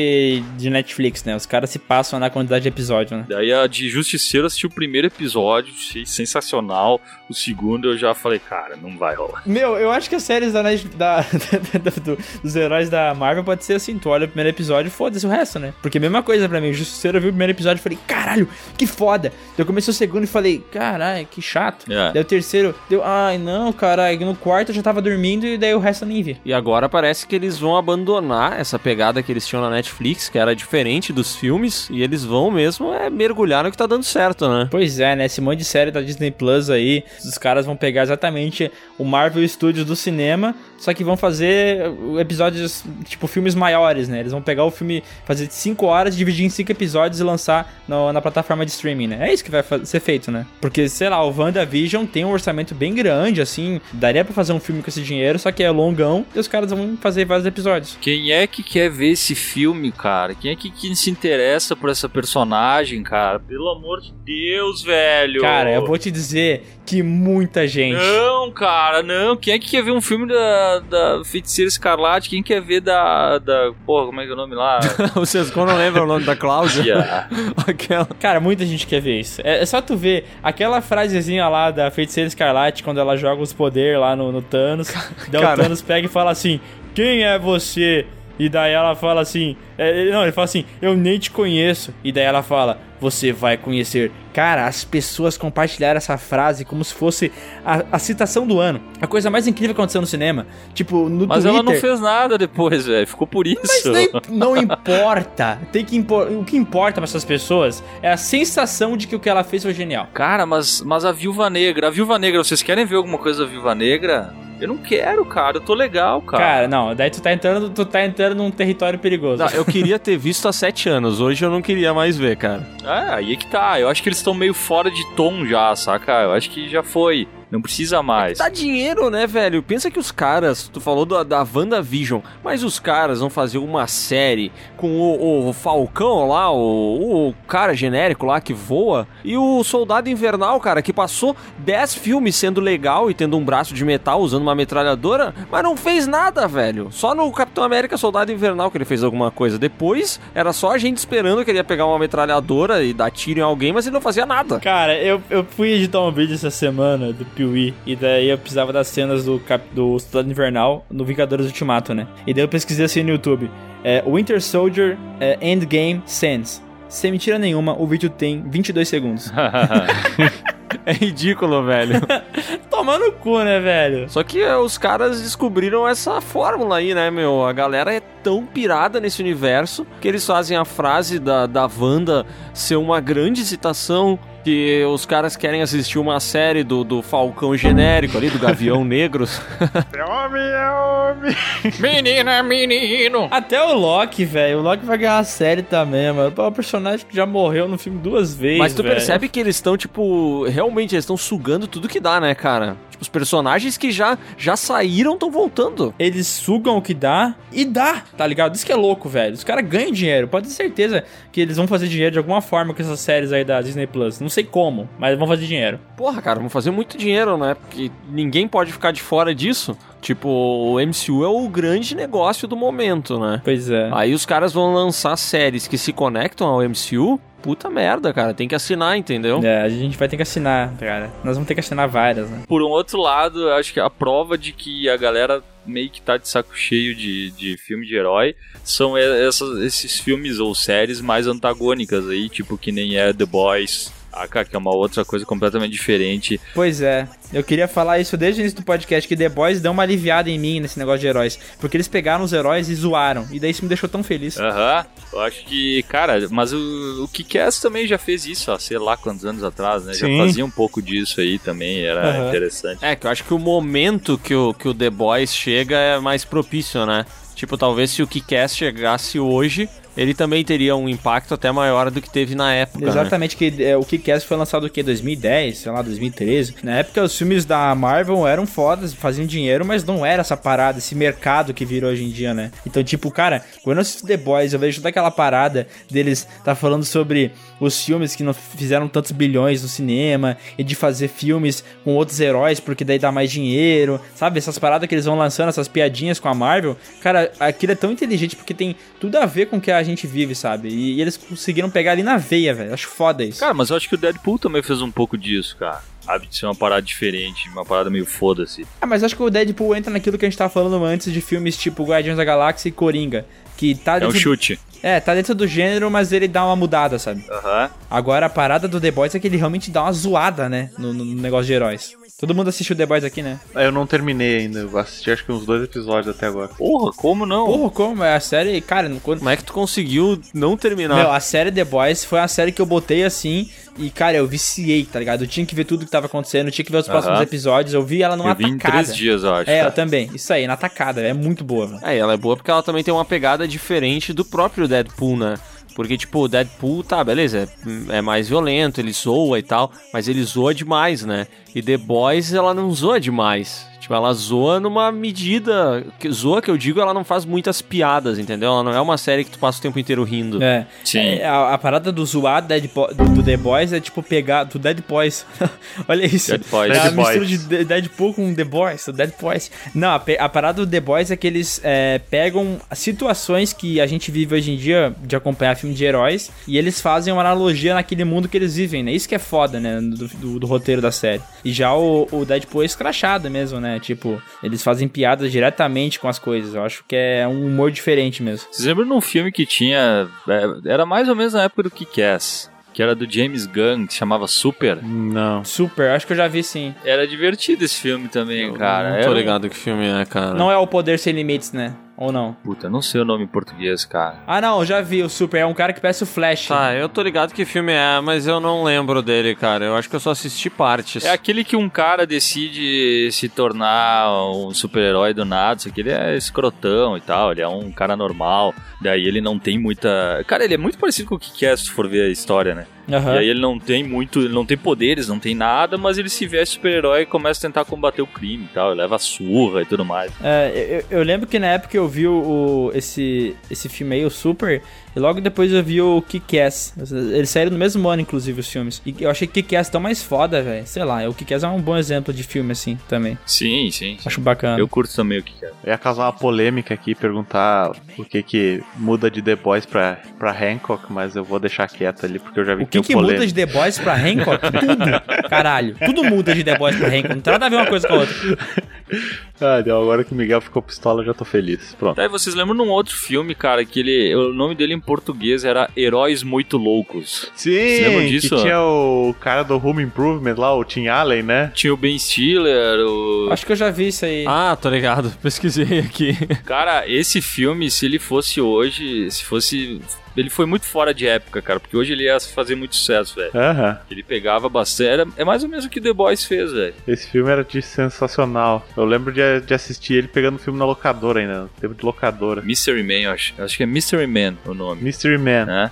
de Netflix, né, os caras se passam na quantidade de episódio, né. Daí a de Justiceiro eu assisti o primeiro episódio, achei sensacional. O segundo eu já falei, cara, não vai rolar. Meu, eu acho que as séries da, da- da- do- dos heróis da Marvel pode ser assim: tu olha o primeiro episódio e foda-se o resto, né? Porque a mesma coisa pra mim. O Justiceiro eu vi o primeiro episódio e falei, caralho, que foda. Daí eu comecei o segundo e falei, caralho, que chato. É. Daí o terceiro, deu, ai não, caralho. No quarto eu já tava dormindo e daí o resto eu nem vi. E agora parece que eles vão abandonar essa pegada que eles tinham na Netflix, que era diferente dos filmes, e eles vão mesmo é, mergulhar no que tá dando certo, né? Pois é, né? Esse monte de série da Disney Plus aí, os caras vão pegar exatamente o Marvel Studios do cinema, só que vão fazer episódios, tipo, filmes maiores, né? Eles vão pegar o filme, fazer 5 horas, dividir em 5 episódios e lançar no- na plataforma de streaming, né? É isso que vai ser feito, né? Porque, sei lá, o WandaVision tem um orçamento bem grande, assim, daria pra fazer um filme com esse dinheiro, só que é longão e os caras vão fazer vários episódios. Quem é que quer ver esse filme, cara? Quem é que, que se interessa por essa personagem, cara? Pelo amor de Deus, velho. Cara, eu vou te dizer que muita gente. Não, cara, não. Quem é que quer ver um filme da, da Feiticeira Escarlate? Quem quer ver da. da porra, como é que é o nome lá? o Sescon não lembra o nome da Cláudia? Yeah. Aquela. Cara, muita gente quer ver isso. É, é só tu ver aquela frasezinha lá da Feiticeira Escarlate quando ela joga os poderes lá no, no Thanos. daí o. Thanos pega e fala assim: Quem é você? E daí ela fala assim: é, Não, ele fala assim: Eu nem te conheço. E daí ela fala: Você vai conhecer. Cara, as pessoas compartilharam essa frase como se fosse a, a citação do ano. A coisa mais incrível que aconteceu no cinema. Tipo, no Mas Twitter. ela não fez nada depois, velho. Ficou por isso. Mas não, im- não importa. Tem que impor- o que importa pra essas pessoas é a sensação de que o que ela fez foi genial. Cara, mas, mas a Viúva Negra, a Viúva Negra, vocês querem ver alguma coisa da Viúva Negra? Eu não quero, cara. Eu tô legal, cara. Cara, não, daí tu tá entrando, tu tá entrando num território perigoso. Não, eu queria ter visto há sete anos, hoje eu não queria mais ver, cara. É, aí é que tá. Eu acho que eles estão meio fora de tom já, saca? Eu acho que já foi. Não precisa mais. Dá dinheiro, né, velho? Pensa que os caras, tu falou da, da WandaVision, mas os caras vão fazer uma série com o, o Falcão lá, o, o cara genérico lá que voa, e o Soldado Invernal, cara, que passou 10 filmes sendo legal e tendo um braço de metal usando uma metralhadora, mas não fez nada, velho. Só no Capitão América Soldado Invernal que ele fez alguma coisa. Depois, era só a gente esperando que ele ia pegar uma metralhadora e dar tiro em alguém, mas ele não fazia nada. Cara, eu, eu fui editar um vídeo essa semana do Piuí, e daí eu precisava das cenas do, cap, do Soldado Invernal no Vingadores Ultimato, né? E daí eu pesquisei assim no YouTube: é, Winter Soldier é, Endgame Scenes. Sem mentira nenhuma, o vídeo tem 22 segundos. É ridículo, velho. Toma no cu, né, velho? Só que é, os caras descobriram essa fórmula aí, né, meu? A galera é tão pirada nesse universo que eles fazem a frase da, da Wanda ser uma grande citação que os caras querem assistir uma série do, do Falcão genérico ali, do Gavião Negro. É homem, é homem. Menino é menino. Até o Loki, velho. O Loki vai ganhar a série também, mano. É um personagem que já morreu no filme duas vezes. Mas tu velho. percebe que eles estão, tipo, realmente eles estão sugando tudo que dá, né, cara? Os personagens que já, já saíram estão voltando. Eles sugam o que dá e dá, tá ligado? Isso que é louco, velho. Os caras ganham dinheiro. Pode ter certeza que eles vão fazer dinheiro de alguma forma com essas séries aí da Disney Plus. Não sei como, mas vão fazer dinheiro. Porra, cara, vão fazer muito dinheiro, né? Porque ninguém pode ficar de fora disso. Tipo, o MCU é o grande negócio do momento, né? Pois é. Aí os caras vão lançar séries que se conectam ao MCU. Puta merda, cara. Tem que assinar, entendeu? É, a gente vai ter que assinar, cara. Nós vamos ter que assinar várias, né? Por um outro lado, eu acho que a prova de que a galera meio que tá de saco cheio de, de filme de herói são essas- esses filmes ou séries mais antagônicas aí, tipo que nem é The Boys, ah, cara, que é uma outra coisa completamente diferente. Pois é. Eu queria falar isso desde o início do podcast, que The Boys deu uma aliviada em mim nesse negócio de heróis. Porque eles pegaram os heróis e zoaram. E daí isso me deixou tão feliz. Aham, eu acho que, cara, mas o, o Kick-Ass também já fez isso, ó, sei lá quantos anos atrás, né? Sim. Já fazia um pouco disso aí também, era interessante. É, que eu acho que o momento que o, que o The Boys chega é mais propício, né? Tipo, talvez se o Kick-Ass chegasse hoje, ele também teria um impacto até maior do que teve na época, né? Exatamente, que é, o Kick-Ass foi lançado o quê? 2010, sei lá, 2013. Na época os filmes da Marvel eram fodas, faziam dinheiro, mas não era essa parada, esse mercado que virou hoje em dia, né? Então, tipo, cara, quando eu assisto The Boys, eu vejo toda aquela parada deles tá falando sobre os filmes que não fizeram tantos bilhões no cinema e de fazer filmes com outros heróis porque daí dá mais dinheiro, sabe? Essas paradas que eles vão lançando, essas piadinhas com a Marvel, cara, aquilo é tão inteligente porque tem tudo a ver com o que a gente vive, sabe? E, e eles conseguiram pegar ali na veia, velho. Acho foda isso. Cara, mas eu acho que o Deadpool também fez um pouco disso, cara. Sabe, de ser uma parada diferente, uma parada meio foda-se. Ah, mas acho que o Deadpool entra naquilo que a gente tava falando antes de filmes tipo Guardiões da Galáxia e Coringa. Que tá É um dentro, chute. é, tá dentro do gênero, mas ele dá uma mudada, sabe? Aham. Agora a parada do The Boys é que ele realmente dá uma zoada, né? No, no negócio de heróis. Todo mundo assistiu The Boys aqui, né? Eu não terminei ainda, eu assisti acho que uns dois episódios até agora. Porra, como não? Porra, como? É a série, cara, no- quando. Como é que tu conseguiu não terminar? Meu, a série The Boys foi uma série que eu botei assim e, cara, eu viciei, tá ligado? Eu tinha que ver tudo que tava acontecendo, eu tinha que ver os próximos Aham. episódios, eu vi ela numa eu vi em tacada. três dias, eu acho. É, cara. eu também. Isso aí, na tacada. É muito boa, velho. É, ela é boa porque ela também tem uma pegada diferente do próprio Deadpool, né? Porque, tipo, o Deadpool, tá, beleza, é, é mais violento, ele zoa e tal, mas ele zoa demais, né? E The Boys, ela não zoa demais. Tipo, ela zoa numa medida. Que, zoa que eu digo, ela não faz muitas piadas, entendeu? Ela não é uma série que tu passa o tempo inteiro rindo. É. Sim. É, a, a parada do zoar Dead Po- do, do The Boys é tipo pegar. Do Dead Boys. Olha isso. Dead Boys. É a Dead mistura Boys. de De- Deadpool com The Boys. o Dead Boys. Não, a, a parada do The Boys é que eles é, pegam situações que a gente vive hoje em dia de acompanhar filme de heróis e eles fazem uma analogia naquele mundo que eles vivem, né? Isso que é foda, né? Do, do- do roteiro da série. E já o, o Deadpool é escrachado mesmo, né? Tipo, eles fazem piadas diretamente com as coisas. Eu acho que é um humor diferente mesmo. Vocês lembram de um filme que tinha. é, Era mais ou menos na época do Kick-Ass. Que era do James Gunn, que se chamava Super. Não. Super, acho que eu já vi sim. Era divertido esse filme também, cara. Não Era tô um- ligado que filme é, cara. Não é o Poder Sem Limites, né? Ou não? Puta, não sei o nome em português, cara. Ah, não, eu já vi o Super. É um cara que parece o Flash. Tá, eu tô ligado que filme é, mas eu não lembro dele, cara. Eu acho que eu só assisti partes. É aquele que um cara decide se tornar um super-herói do nada, isso aqui ele é escrotão e tal, ele é um cara normal, daí ele não tem muita... Cara, ele é muito parecido com o que é, se for ver a história, né? Aham. E aí ele não tem muito, ele não tem poderes, não tem nada, mas ele se veste super-herói e começa a tentar combater o crime e tal, ele leva surra e tudo mais. É, eu, eu lembro que na época eu vi o- esse, esse filme aí, o Super, e logo depois eu vi o Kick-Ass. Eles saíram no mesmo ano, inclusive, os filmes. E eu achei que Kick-Ass tão mais foda, velho. Sei lá, o Kick-Ass é um bom exemplo de filme, assim, também. Sim, sim. sim. Acho bacana. Eu curto também o que é. Eu ia causar uma polêmica aqui, perguntar o que que muda de The Boys pra, pra Hancock, mas eu vou deixar quieto ali, porque eu já vi O que, tem que polêmica. muda de The Boys pra Hancock? Tudo. Caralho. Tudo muda de The Boys pra Hancock. Não tem nada a ver uma coisa com a outra. Ah, deu, agora que o Miguel ficou pistola, eu já tô feliz. Pronto. Tá, e vocês lembram de um outro filme, cara, que ele, o nome dele em português era Heróis Muito Loucos. Sim, lembram que disso? tinha o cara do Home Improvement lá, o Tim Allen, né? Tinha o Ben Stiller, o... Acho que eu já vi isso aí. Ah, tô ligado. Pesquisei aqui. Cara, esse filme, se ele fosse hoje, se fosse ele foi muito fora de época, cara, porque hoje ele ia fazer muito sucesso, velho. Aham. Ele pegava bastante. É mais ou menos o que The Boys fez, velho. Esse filme era de sensacional. Eu lembro de, de assistir ele pegando filme na locadora ainda, no tempo de locadora. Mystery Man, eu acho. Eu acho que é Mystery Man o nome. Mystery Man. Né?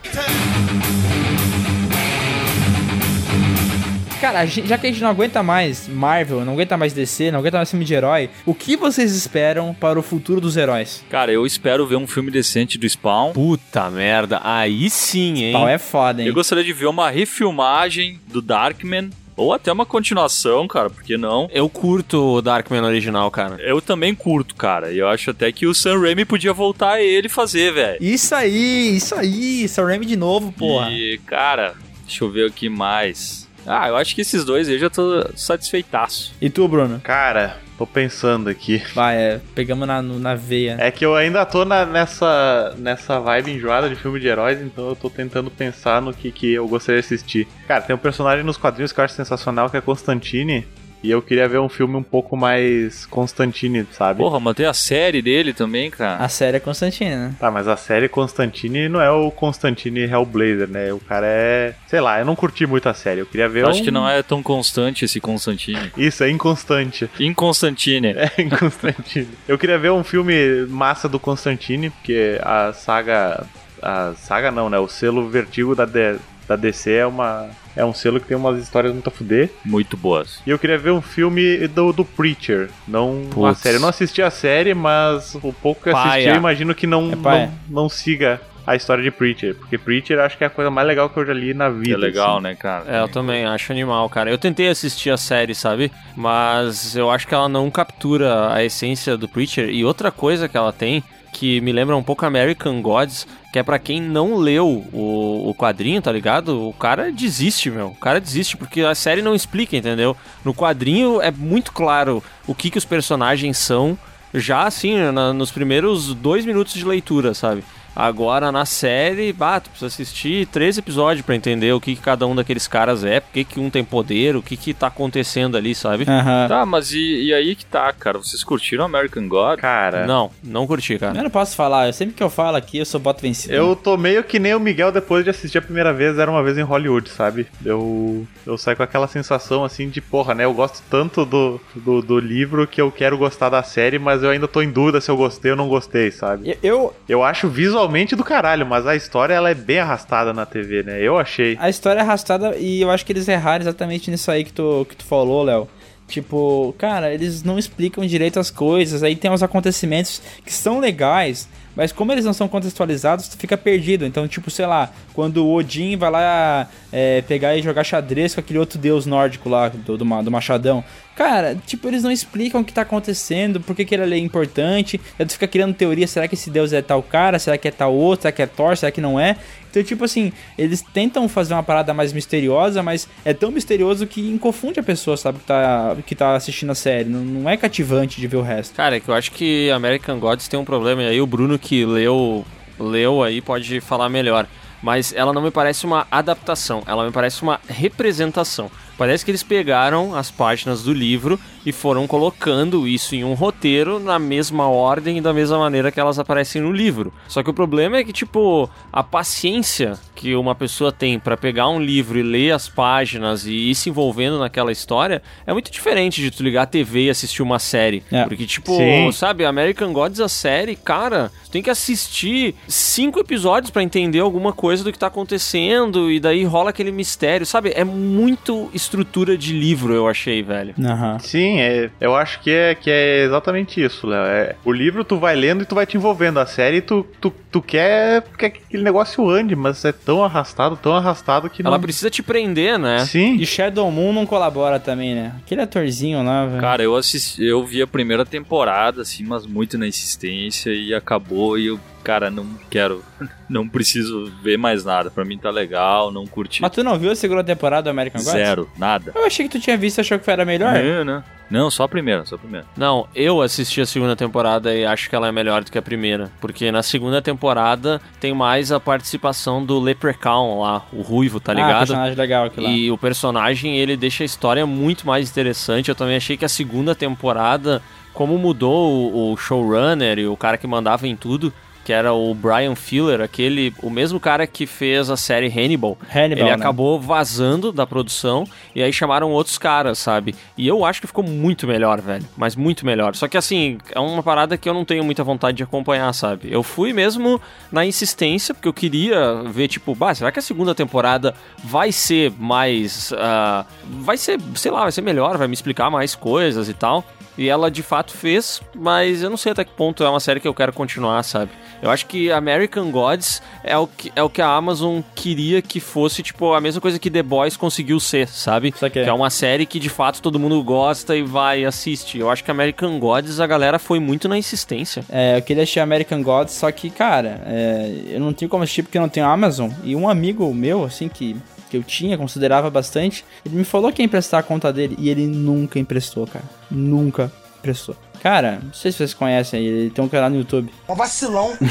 Cara, já que a gente não aguenta mais Marvel, não aguenta mais DC, não aguenta mais filme de herói, o que vocês esperam para o futuro dos heróis? Cara, eu espero ver um filme decente do Spawn. Puta merda, aí sim, hein? Pau é foda, hein? Eu gostaria de ver uma refilmagem do Darkman. Ou até uma continuação, cara, por que não? Eu curto o Darkman original, cara. Eu também curto, cara. E eu acho até que o Sam Raimi podia voltar a ele fazer, velho. Isso aí, isso aí, Sam Raimi de novo, porra. E, cara, deixa eu ver o que mais. Ah, eu acho que esses dois aí eu já tô satisfeitaço. E tu, Bruno? Cara, tô pensando aqui. Vai, é, pegamos na, na veia. É que eu ainda tô na- nessa, nessa vibe enjoada de filme de heróis, então eu tô tentando pensar no que, que eu gostaria de assistir. Cara, tem um personagem nos quadrinhos que eu acho sensacional, que é Constantine. E eu queria ver um filme um pouco mais Constantine, sabe? Porra, manter a série dele também, cara. A série é Constantine, né? Tá, mas a série Constantine não é o Constantine Hellblazer, né? O cara é. Sei lá, eu não curti muito a série. Eu queria ver. Eu acho um- que não é tão constante esse Constantine. Isso, é inconstante. Inconstantine. É em Constantine. Eu queria ver um filme massa do Constantine, porque a saga. A saga não, né? O selo Vertigo da, D- da DC é uma. É um selo que tem umas histórias muito a fuder. Muito boas. E eu queria ver um filme do, do Preacher. Não uma Putz. série. Eu não assisti a série, mas o pouco que assisti, eu imagino que não, É não, não siga a história de Preacher. Porque Preacher acho que é a coisa mais legal que eu já li na vida. é legal, assim. né, cara? É, eu também acho animal, cara. Eu tentei assistir a série, sabe? Mas eu acho que ela não captura a essência do Preacher. E outra coisa que ela tem, que me lembra um pouco American Gods, que é pra quem não leu o, o quadrinho, tá ligado? O cara desiste, meu. O cara desiste porque a série não explica, entendeu? No quadrinho é muito claro o que, que os personagens são, já assim, na- nos primeiros dois minutos de leitura, sabe? Agora na série, bah, tu precisa assistir três episódios pra entender o que, que cada um daqueles caras é, por que que um tem poder, o que que tá acontecendo ali, sabe? Aham. Tá, mas e, e aí que tá, cara? Vocês curtiram American God? Cara. Não, não curti, cara. Eu não posso falar, eu sempre que eu falo aqui, eu sou boto vencido. Eu tô meio que nem o Miguel depois de assistir a primeira vez, era uma vez em Hollywood, sabe? Eu, eu saio com aquela sensação assim de, porra, né? Eu gosto tanto do, do, do livro que eu quero gostar da série, mas eu ainda tô em dúvida se eu gostei ou não gostei, sabe? Eu- Eu, Eu acho visualmente do caralho, mas a história ela é bem arrastada na TV, né? Eu achei. a história é arrastada e eu acho que eles erraram exatamente nisso aí que tu, que tu falou, Léo. Tipo, cara, eles não explicam direito as coisas, aí tem uns acontecimentos que são legais, mas como eles não são contextualizados, tu fica perdido. Então, tipo, sei lá, quando o Odin vai lá é, pegar e jogar xadrez com aquele outro deus nórdico lá, do, do, do machadão. Cara, tipo, eles não explicam o que tá acontecendo, por que, que ele é importante. Aí tu fica criando teoria, será que esse deus é tal cara? Será que é tal outro? Será que é Thor? Será que não é? Então, tipo assim, eles tentam fazer uma parada mais misteriosa, mas é tão misterioso que confunde a pessoa, sabe, que tá, que tá assistindo a série. Não, não é cativante de ver o resto. Cara, é que eu acho que American Gods tem um problema, e aí o Bruno que leu, leu aí pode falar melhor. Mas ela não me parece uma adaptação, ela me parece uma representação. Parece que eles pegaram as páginas do livro e foram colocando isso em um roteiro na mesma ordem e da mesma maneira que elas aparecem no livro. Só que o problema é que, tipo, a paciência que uma pessoa tem pra pegar um livro e ler as páginas e ir se envolvendo naquela história é muito diferente de tu ligar a TV e assistir uma série. É. Porque, tipo, Sim. sabe, American Gods, a série, cara, tu tem que assistir cinco episódios pra entender alguma coisa do que tá acontecendo e daí rola aquele mistério, sabe? É muito estrutura de livro, eu achei, velho. Aham. Sim, é, eu acho que é, que é exatamente isso, Léo. É, o livro tu vai lendo e tu vai te envolvendo. A série tu, tu, tu quer, quer que aquele negócio ande, mas é tão arrastado, tão arrastado que não. Ela precisa te prender, né? Sim. E Shadow Moon não colabora também, né? Aquele atorzinho lá, velho. Cara, eu assisti, eu vi a primeira temporada, assim, mas muito na insistência e acabou e eu, cara, não quero, não preciso ver mais nada. Pra mim tá legal, não curti Mas tu não viu a segunda temporada do American Gods? zero, nada. Eu achei que tu tinha visto e achou que era melhor. Não, não. Não, só a primeira, só a primeira. Não, eu assisti a segunda temporada e acho que ela é melhor do que a primeira. Porque na segunda temporada tem mais a participação do Leprechaun lá, o ruivo, tá Ah, ligado? personagem legal aquilo lá. E o personagem, ele deixa a história muito mais interessante. Eu também achei que a segunda temporada, como mudou o showrunner e o cara que mandava em tudo, que era o Brian Fuller, aquele, o mesmo cara que fez a série Hannibal. Hannibal, ele né? acabou vazando da produção e aí chamaram outros caras, sabe? E eu acho que ficou muito melhor, velho. Mas muito melhor. Só que assim, é uma parada que eu não tenho muita vontade de acompanhar, sabe? Eu fui mesmo na insistência, porque eu queria ver, tipo, bah, será que a segunda temporada vai ser mais. ah, vai ser, sei lá, vai ser melhor, vai me explicar mais coisas e tal. E ela de fato fez, mas eu não sei até que ponto é uma série que eu quero continuar, sabe? Eu acho que American Gods é o que, é o que a Amazon queria que fosse, tipo, a mesma coisa que The Boys conseguiu ser, sabe? Saquei. Que é uma série que de fato todo mundo gosta e vai e assiste. Eu acho que American Gods a galera foi muito na insistência. É, eu queria assistir American Gods, só que, cara, é, eu não tenho como assistir porque eu não tenho Amazon. E um amigo meu, assim, que, que eu tinha, considerava bastante, ele me falou que ia emprestar a conta dele e ele nunca emprestou, cara. Nunca emprestou. Cara, não sei se vocês conhecem ele, ele tem um canal no YouTube. Um vacilão.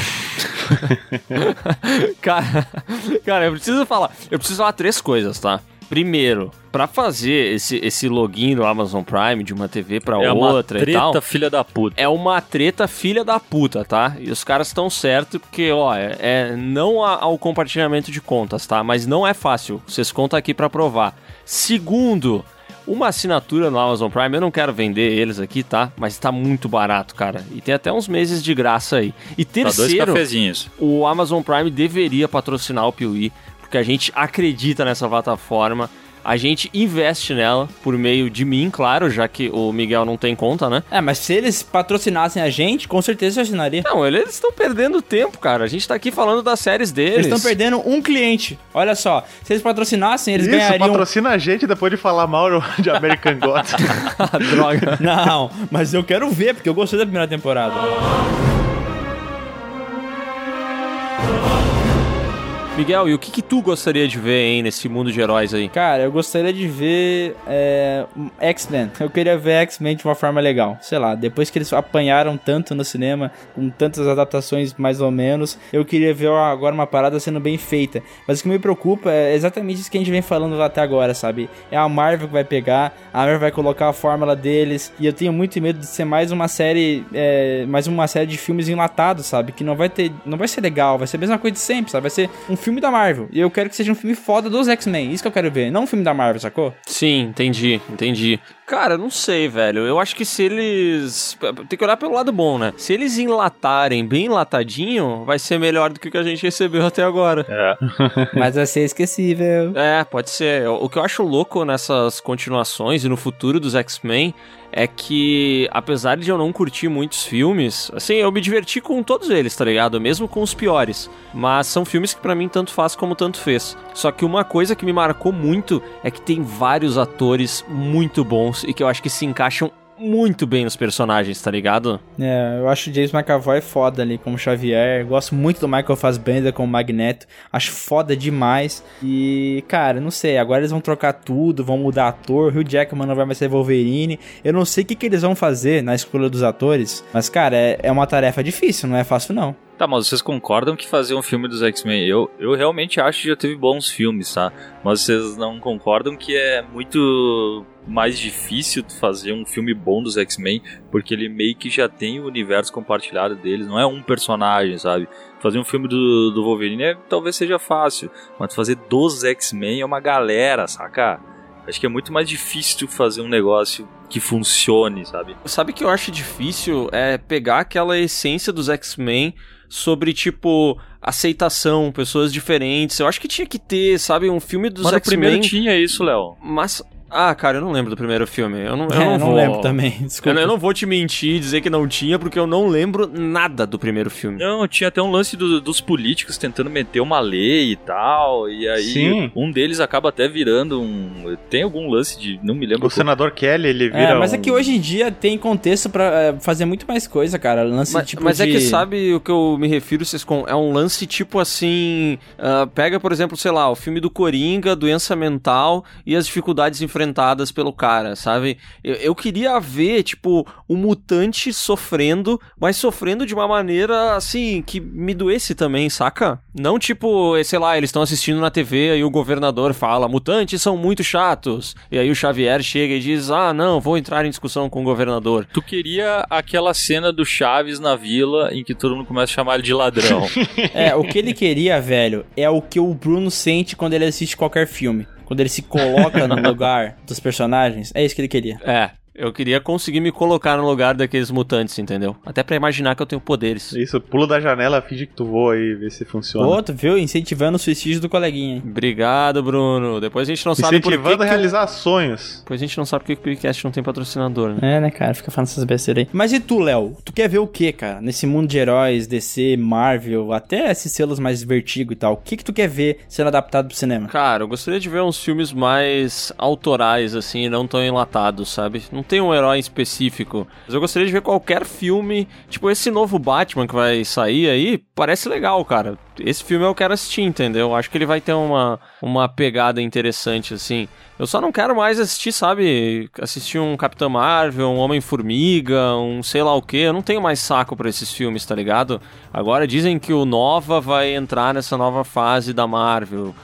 Cara, cara, eu preciso falar. Eu preciso falar três coisas, tá? Primeiro, pra fazer esse, esse login do Amazon Prime de uma TV pra É uma outra e tal. treta filha da puta. É uma treta filha da puta, tá? E os caras estão certos porque, ó, é, é não a- ao compartilhamento de contas, tá? Mas não é fácil. Vocês contam aqui pra provar. Segundo, uma assinatura no Amazon Prime, eu não quero vender eles aqui, tá? Mas tá muito barato, cara. E tem até uns meses de graça aí. E Pra dois terceiro, cafezinhos. o Amazon Prime deveria patrocinar o Piuí, porque a gente acredita nessa plataforma, a gente investe nela por meio de mim, claro, já que o Miguel não tem conta, né? É, mas se eles patrocinassem a gente, com certeza eu assinaria. Não, eles estão perdendo tempo, cara. A gente tá aqui falando das séries deles. Eles estão perdendo um cliente. Olha só, se eles patrocinassem, eles Isso, ganhariam. patrocina a gente depois de falar mal de American Gods. Droga. Não, mas eu quero ver, porque eu gostei da primeira temporada. Miguel, e o que, que tu gostaria de ver, hein, nesse mundo de heróis aí? Cara, eu gostaria de ver é, X-Men. Eu queria ver X-Men de uma forma legal. Sei lá, depois que eles apanharam tanto no cinema, com tantas adaptações mais ou menos, eu queria ver agora uma parada sendo bem feita. Mas o que me preocupa é exatamente isso que a gente vem falando até agora, sabe? É a Marvel que vai pegar, a Marvel vai colocar a fórmula deles, e eu tenho muito medo de ser mais uma série, é, mais uma série de filmes enlatados, sabe? Que não vai ter, não vai ser legal, vai ser a mesma coisa de sempre, sabe? Vai ser um filme da Marvel. E eu quero que seja um filme foda dos X-Men. Isso que eu quero ver, não um filme da Marvel, sacou? Sim, entendi, entendi. Cara, não sei, velho. Eu acho que se eles. Tem que olhar pelo lado bom, né? Se eles enlatarem bem enlatadinho, vai ser melhor do que o que a gente recebeu até agora. É. Mas vai ser esquecível. É, pode ser. O que eu acho louco nessas continuações e no futuro dos X-Men é que, apesar de eu não curtir muitos filmes, assim, eu me diverti com todos eles, tá ligado? Mesmo com os piores. Mas são filmes que pra mim tanto faz como tanto fez. Só que uma coisa que me marcou muito é que tem vários atores muito bons e que eu acho que se encaixam muito bem nos personagens, tá ligado? É, eu acho o James McAvoy foda ali como Xavier. Gosto muito do Michael Fassbender como Magneto. Acho foda demais. E, cara, não sei. Agora eles vão trocar tudo, vão mudar ator. Hugh Jackman não vai mais ser Wolverine. Eu não sei o que, que eles vão fazer na escolha dos atores. Mas, cara, é, é uma tarefa difícil, não é fácil não. Tá, mas vocês concordam que fazer um filme dos X-Men? Eu, eu realmente acho que já teve bons filmes, tá? Mas vocês não concordam que é muito mais difícil fazer um filme bom dos X-Men, porque ele meio que já tem o universo compartilhado deles, não é um personagem, sabe? Fazer um filme do, do Wolverine é, talvez seja fácil, mas fazer dos X-Men é uma galera, saca? Acho que é muito mais difícil fazer um negócio que funcione, sabe? Sabe que eu acho difícil é pegar aquela essência dos X-Men sobre, tipo, aceitação, pessoas diferentes. Eu acho que tinha que ter, sabe, um filme dos Mas no primeiro X-Men. tinha isso, Léo. Mas. Ah, cara, eu não lembro do primeiro filme. Eu não, eu É, não, não vou. lembro também. Eu, Desculpa. não- eu não vou te mentir e dizer que não tinha, porque eu não lembro nada do primeiro filme. Não, tinha até um lance do- dos políticos tentando meter uma lei e tal, e aí Sim. um deles acaba até virando um... Tem algum lance de... não me lembro. O senador Kelly, ele vira É, mas é um- que hoje em dia tem contexto pra é, fazer muito mais coisa, cara. Lance Mas, tipo mas é de- que sabe o que eu me refiro, Ciscom? É um lance tipo assim. ah, pega, por exemplo, sei lá, o filme do Coringa, doença mental e as dificuldades enfrentadas pelo cara, sabe? Eu, eu queria ver, tipo, o mutante sofrendo, mas sofrendo de uma maneira, assim, que me doesse também, saca? Não tipo, sei lá, eles estão assistindo na TV e o governador fala, mutantes são muito chatos. E aí o Xavier chega e diz, ah, não, vou entrar em discussão com o governador. Tu queria aquela cena do Chaves na vila em que todo mundo começa a chamar ele de ladrão. É, o que ele queria, velho, é o que o Bruno sente quando ele assiste qualquer filme. Quando ele se coloca no lugar dos personagens. É isso que ele queria. É, eu queria conseguir me colocar no lugar daqueles mutantes, entendeu? Até pra imaginar que eu tenho poderes. Isso, pula da janela, finge que tu voa aí, vê se funciona. Outro, viu? Incentivando o suicídio do coleguinha, hein? Obrigado, Bruno. Depois a gente não sabe por que Incentivando que... a realizar sonhos. Depois a gente não sabe por que que o podcast não tem patrocinador, né? É, né, cara? Fica falando essas besteiras aí. Mas e tu, Léo? Tu quer ver o que, cara? Nesse mundo de heróis, DC, Marvel, até esses selos mais vertigo e tal. O que que tu quer ver sendo adaptado pro cinema? Cara, eu gostaria de ver uns filmes mais autorais, assim, e não tão enlatados, sabe? Não tem um herói específico. Mas eu gostaria de ver qualquer filme. Tipo, esse novo Batman que vai sair aí, parece legal, cara. Esse filme eu quero assistir, entendeu? Acho que ele vai ter uma, uma pegada interessante, assim. Eu só não quero mais assistir, sabe? Assistir um Capitão Marvel, um Homem-Formiga, um sei lá o que. Eu não tenho mais saco pra esses filmes, tá ligado? Agora dizem que o Nova vai entrar nessa nova fase da Marvel.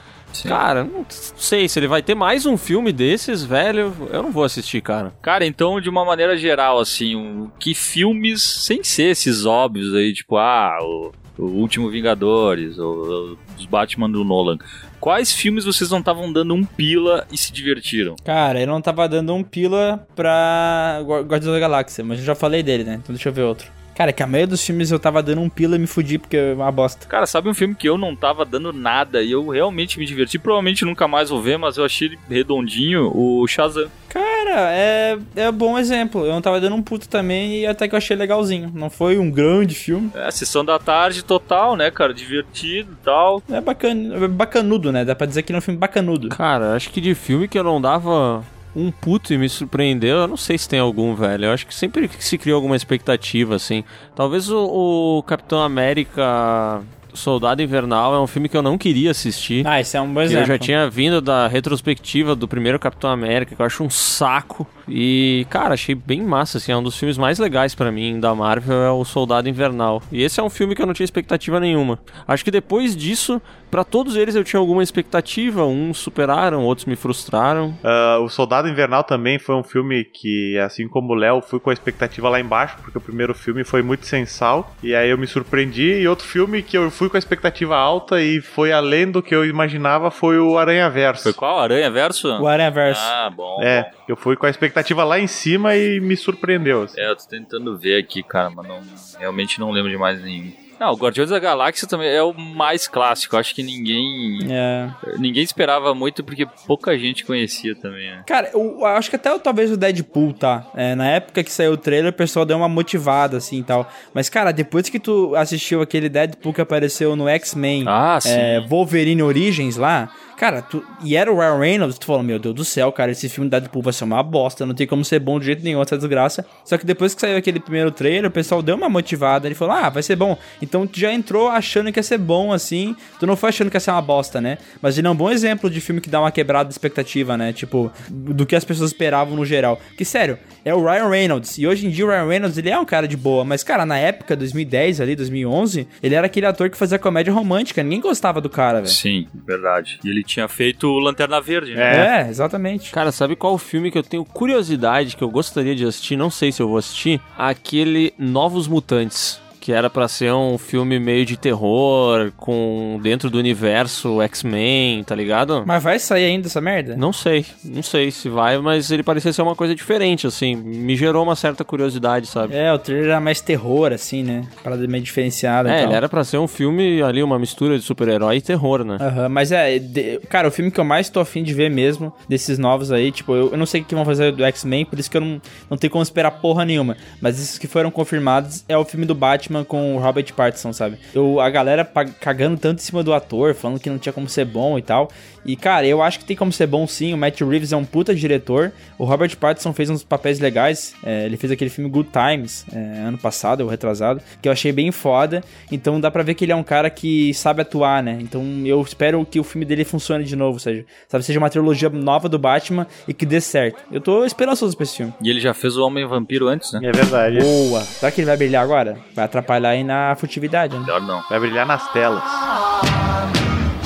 Cara, não sei se ele vai ter mais um filme desses, velho. Eu não vou assistir, cara. Cara, então, de uma maneira geral, assim, um- que filmes, sem ser esses óbvios aí, tipo, ah, o, o Último Vingadores, ou, os Batman do Nolan, quais filmes vocês não estavam dando um pila e se divertiram? Cara, eu não tava dando um pila pra Gua- Guardiões da Galáxia, mas eu já falei dele, né? Então deixa eu ver outro. Cara, que a maioria dos filmes eu tava dando um pila e me fudi porque é uma bosta. Cara, sabe um filme que eu não tava dando nada e eu realmente me diverti? Provavelmente nunca mais vou ver, mas eu achei ele redondinho, o Shazam. Cara, é, é um bom exemplo. Eu não tava dando um puto também e até que eu achei legalzinho. Não foi um grande filme. É, sessão da tarde total, né, cara? Divertido e tal. É bacana, é bacanudo, né? Dá pra dizer que ele é um filme bacanudo. Cara, acho que de filme que eu não dava um puto e me surpreendeu, eu não sei se tem algum, velho. Eu acho que sempre que se criou alguma expectativa, assim. Talvez o, o Capitão América Soldado Invernal é um filme que eu não queria assistir. Ah, esse é um bom exemplo. eu já tinha vindo da retrospectiva do primeiro Capitão América, que eu acho um saco. E, cara, achei bem massa, assim. É um dos filmes mais legais pra mim da Marvel, é o Soldado Invernal. E esse é um filme que eu não tinha expectativa nenhuma. Acho que depois disso, pra todos eles eu tinha alguma expectativa. Uns superaram, outros me frustraram. Ah, o Soldado Invernal também foi um filme que, assim como o Léo, fui com a expectativa lá embaixo, porque o primeiro filme foi muito sensal, e aí eu me surpreendi. E outro filme que eu fui com a expectativa alta e foi além do que eu imaginava foi o Aranha Verso. Foi qual? Aranha Verso? O Aranha Verso. Ah, bom. É, eu fui com a expectativa lá em cima e me surpreendeu. assim. É, eu tô tentando ver aqui, cara, mas não, realmente não lembro de mais nenhum. Não, o Guardiões da Galáxia também é o mais clássico. Acho que ninguém É. ninguém esperava muito porque pouca gente conhecia também, né? Cara, eu, eu acho que até o- talvez o Deadpool, tá? É, na época que saiu o trailer, o pessoal deu uma motivada, assim, e tal. Mas, cara, depois que tu assistiu aquele Deadpool que apareceu no X-Men, Ah, é, Wolverine Origins lá, cara, tu, e era o Ryan Reynolds, tu falou, meu Deus do céu, cara, esse filme Deadpool vai ser uma bosta, não tem como ser bom de jeito nenhum, essa desgraça. Só que depois que saiu aquele primeiro trailer, o pessoal deu uma motivada, ele falou, ah, vai ser bom. Então tu já entrou achando que ia ser bom, assim, tu não foi achando que ia ser uma bosta, né? Mas ele é um bom exemplo de filme que dá uma quebrada de expectativa, né? Tipo, do que as pessoas esperavam no geral. Que, sério, é o Ryan Reynolds, e hoje em dia o Ryan Reynolds, ele é um cara de boa, mas, cara, na época, 2010 ali, 2011, ele era aquele ator que fazia comédia romântica, ninguém gostava do cara, velho. Sim, verdade. E ele tinha feito o Lanterna Verde, né? É, exatamente. Cara, sabe qual o filme que eu tenho curiosidade, que eu gostaria de assistir, não sei se eu vou assistir? Aquele Novos Mutantes. Que era pra ser um filme meio de terror, com dentro do universo X-Men, tá ligado? Mas vai sair ainda essa merda? Não sei, não sei se vai, mas ele parecia ser uma coisa diferente, assim. Me gerou uma certa curiosidade, sabe? É, o trailer era mais terror, assim, né? Parada meio diferenciada e É, ele era pra ser um filme ali, uma mistura de super-herói e terror, né? Aham, mas é, de- cara, o filme que eu mais tô afim de ver mesmo, desses novos aí, tipo, eu, eu não sei o que vão fazer do X-Men, por isso que eu não, não tenho como esperar porra nenhuma. Mas esses que foram confirmados é o filme do Batman com o Robert Pattinson, sabe? Eu, a galera cagando tanto em cima do ator, falando que não tinha como ser bom e tal. E, cara, eu acho que tem como ser bom sim. O Matt Reeves é um puta diretor. O Robert Pattinson fez uns papéis legais. É, ele fez aquele filme Good Times é, ano passado, ou retrasado, que eu achei bem foda. Então dá pra ver que ele é um cara que sabe atuar, né? Então eu espero que o filme dele funcione de novo, ou seja, sabe, seja uma trilogia nova do Batman e que dê certo. Eu tô esperançoso pra esse filme. E ele já fez o Homem Vampiro antes, né? É verdade. Boa! Será que ele vai brilhar agora? Vai atrapalhar aí na furtividade, né? Melhor não. Vai brilhar nas telas.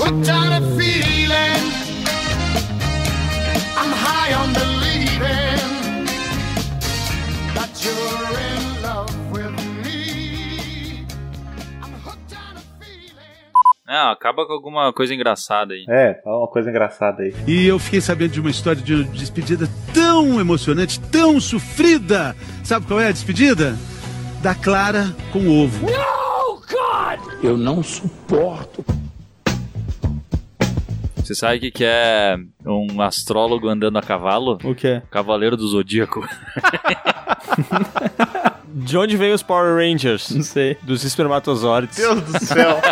Hooked on a feeling. I'm high on believing that you're in love with me. I'm hooked on a feeling. Não, acaba com alguma coisa engraçada aí. É, uma coisa engraçada aí. E eu fiquei sabendo de uma história de despedida tão emocionante, tão sofrida. Sabe qual é a despedida? Da Clara com ovo. Eu não suporto. Você sabe o que, que é um astrólogo andando a cavalo? O quê? Cavaleiro do Zodíaco. De onde veio os Power Rangers? Não sei. Dos espermatozoides. Deus do céu.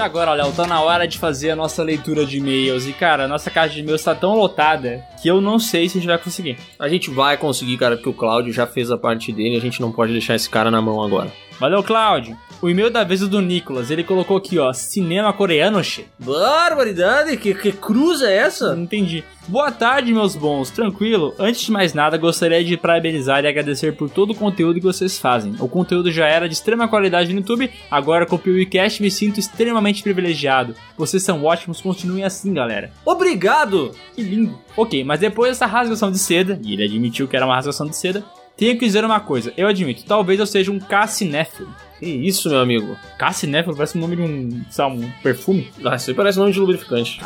E agora, Léo, tá na hora de fazer a nossa leitura de e-mails. E, cara, a nossa caixa de e-mails tá tão lotada que eu não sei se a gente vai conseguir. A gente vai conseguir, cara, porque o Cláudio já fez a parte dele. A gente não pode deixar esse cara na mão agora. Valeu, Cláudio. O e-mail da vez é do Nicolas. Ele colocou aqui, ó, cinema coreano, che. Barbaridade! Que, que cruz é essa? Não entendi. Boa tarde, meus bons. Tranquilo? Antes de mais nada, gostaria de parabenizar e agradecer por todo o conteúdo que vocês fazem. O conteúdo já era de extrema qualidade no YouTube, agora com o PewCast me sinto extremamente privilegiado. Vocês são ótimos, continuem assim, galera. Obrigado! Que lindo. Ok, mas depois dessa rasgação de seda, e ele admitiu que era uma rasgação de seda, tenho que dizer uma coisa. Eu admito, talvez eu seja um cassinéfilo. Que isso, meu amigo? Cassinéfilo parece o nome de um, sabe, um perfume. Ah, isso aí parece nome de lubrificante.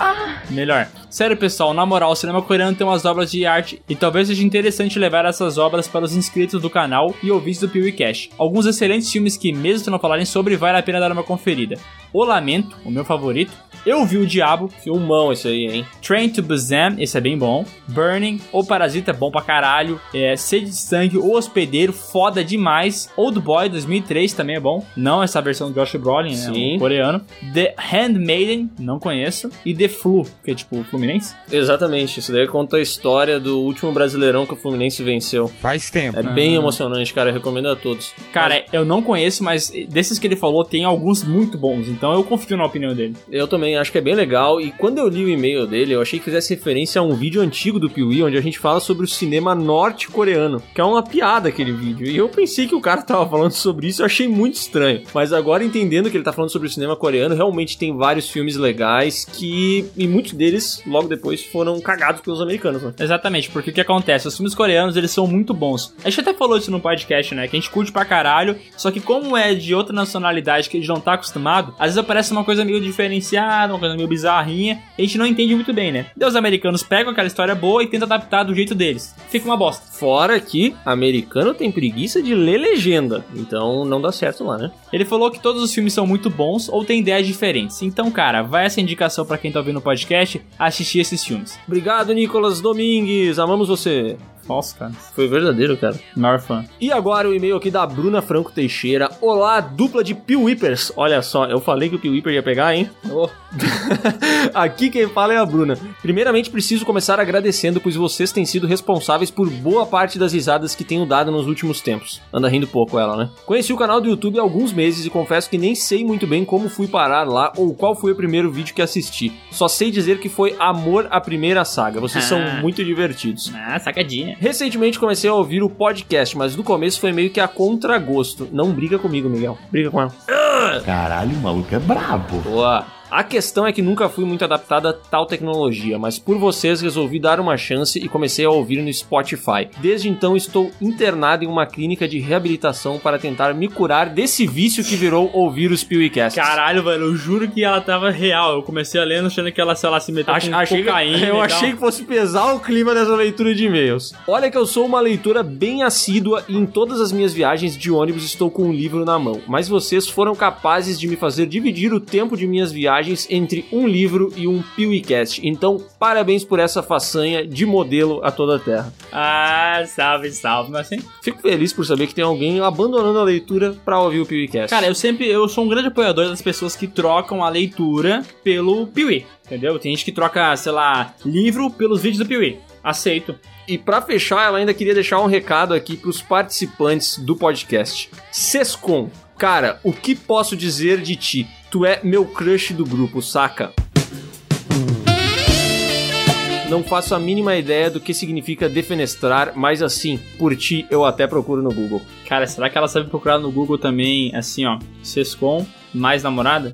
Melhor. Sério, pessoal, na moral, o cinema coreano tem umas obras de arte e talvez seja interessante levar essas obras para os inscritos do canal e ouvintes do PewCast. Alguns excelentes filmes que, mesmo se não falarem sobre, vale a pena dar uma conferida. O Lamento, o meu favorito. Eu Vi o Diabo. Filmão esse aí, hein? Train to Busan, esse é bem bom. Burning, O Parasita, bom pra caralho. É, Sede de Sangue, O Hospedeiro, foda demais. Old Boy, 2003, também é bom. Não essa versão do Josh Brolin, né? Sim. O coreano. The Handmaiden, não conheço. E The Flu, que é tipo Fluminense. Exatamente. Isso daí conta a história do último brasileirão que o Fluminense venceu. Faz tempo. É bem emocionante, cara. Eu recomendo a todos. Cara, eu não conheço, mas desses que ele falou, tem alguns muito bons. Então eu confio na opinião dele. Eu também acho que é bem legal. E quando eu li o e-mail dele, eu achei que fizesse referência a um vídeo antigo do Piuí, onde a gente fala sobre o cinema norte-coreano, que é uma piada aquele vídeo. E eu pensei que o cara tava falando sobre isso, eu achei muito estranho. Mas agora entendendo que ele tá falando sobre o cinema coreano, realmente tem vários filmes legais que. E muitos deles, logo depois, foram cagados pelos americanos, né? Exatamente, porque o que acontece? Os filmes coreanos, eles são muito bons. A gente até falou isso no podcast, né? Que a gente curte pra caralho, só que como é de outra nacionalidade que a gente não tá acostumado, às vezes aparece uma coisa meio diferenciada, uma coisa meio bizarrinha, e a gente não entende muito bem, né? Daí os americanos pegam aquela história boa e tentam adaptar do jeito deles. Fica uma bosta. Fora que americano tem preguiça de ler legenda. Então não dá certo lá, né? Ele falou que todos os filmes são muito bons ou têm ideias diferentes. Então, cara, vai essa indicação pra quem tá ouvindo o podcast assistir esses filmes. Obrigado, Nicolas Domingues. Amamos você. Falso, cara. Foi verdadeiro, cara. Maior fã. E agora o e-mail aqui da Bruna Franco Teixeira. Olá, dupla de Piuípers. Olha só, eu falei que o Piuíper ia pegar, hein? Oh. aqui quem fala é a Bruna. Primeiramente, preciso começar agradecendo, pois vocês têm sido responsáveis por boa parte das risadas que tenho dado nos últimos tempos. Anda rindo pouco ela, né? Conheci o canal do YouTube há alguns meses e confesso que nem sei muito bem como fui parar lá ou qual foi o primeiro vídeo que assisti. Só sei dizer que foi Amor à Primeira Saga. Vocês são Ah. muito divertidos. Ah, sacadinha. Recentemente comecei a ouvir o podcast, mas no começo foi meio que a contragosto. Não briga comigo, Miguel. Briga com ela. Caralho, o maluco é brabo. Boa. A questão é que nunca fui muito adaptado a tal tecnologia, mas por vocês resolvi dar uma chance e comecei a ouvir no Spotify. Desde então estou internado em uma clínica de reabilitação para tentar me curar desse vício que virou ouvir os PewCasts. Caralho, velho, eu juro que ela tava real. Eu comecei a ler achando que ela, sei lá, se meteu Ach- com achei que- cocaína. eu e achei que fosse pesar o clima dessa leitura de e-mails. Olha que eu sou uma leitura bem assídua e em todas as minhas viagens de ônibus estou com um livro na mão. Mas vocês foram capazes de me fazer dividir o tempo de minhas viagens entre um livro e um PeeWeeCast. Então, parabéns por essa façanha de modelo a toda a Terra. Ah, salve, salve. Mas assim, Fico feliz por saber que tem alguém abandonando a leitura pra ouvir o PeeWeeCast. Cara, eu sempre, eu sou um grande apoiador das pessoas que trocam a leitura pelo Piuí, entendeu? Tem gente que troca, sei lá, livro pelos vídeos do Piuí. Aceito. E pra fechar, ela ainda queria deixar um recado aqui pros participantes do podcast. Sescom, cara, o que posso dizer de ti? Tu é meu crush do grupo, saca? Não faço a mínima ideia do que significa defenestrar, mas assim, por ti eu até procuro no Google. Cara, será que ela sabe procurar no Google também, assim, ó, Sescom mais namorada?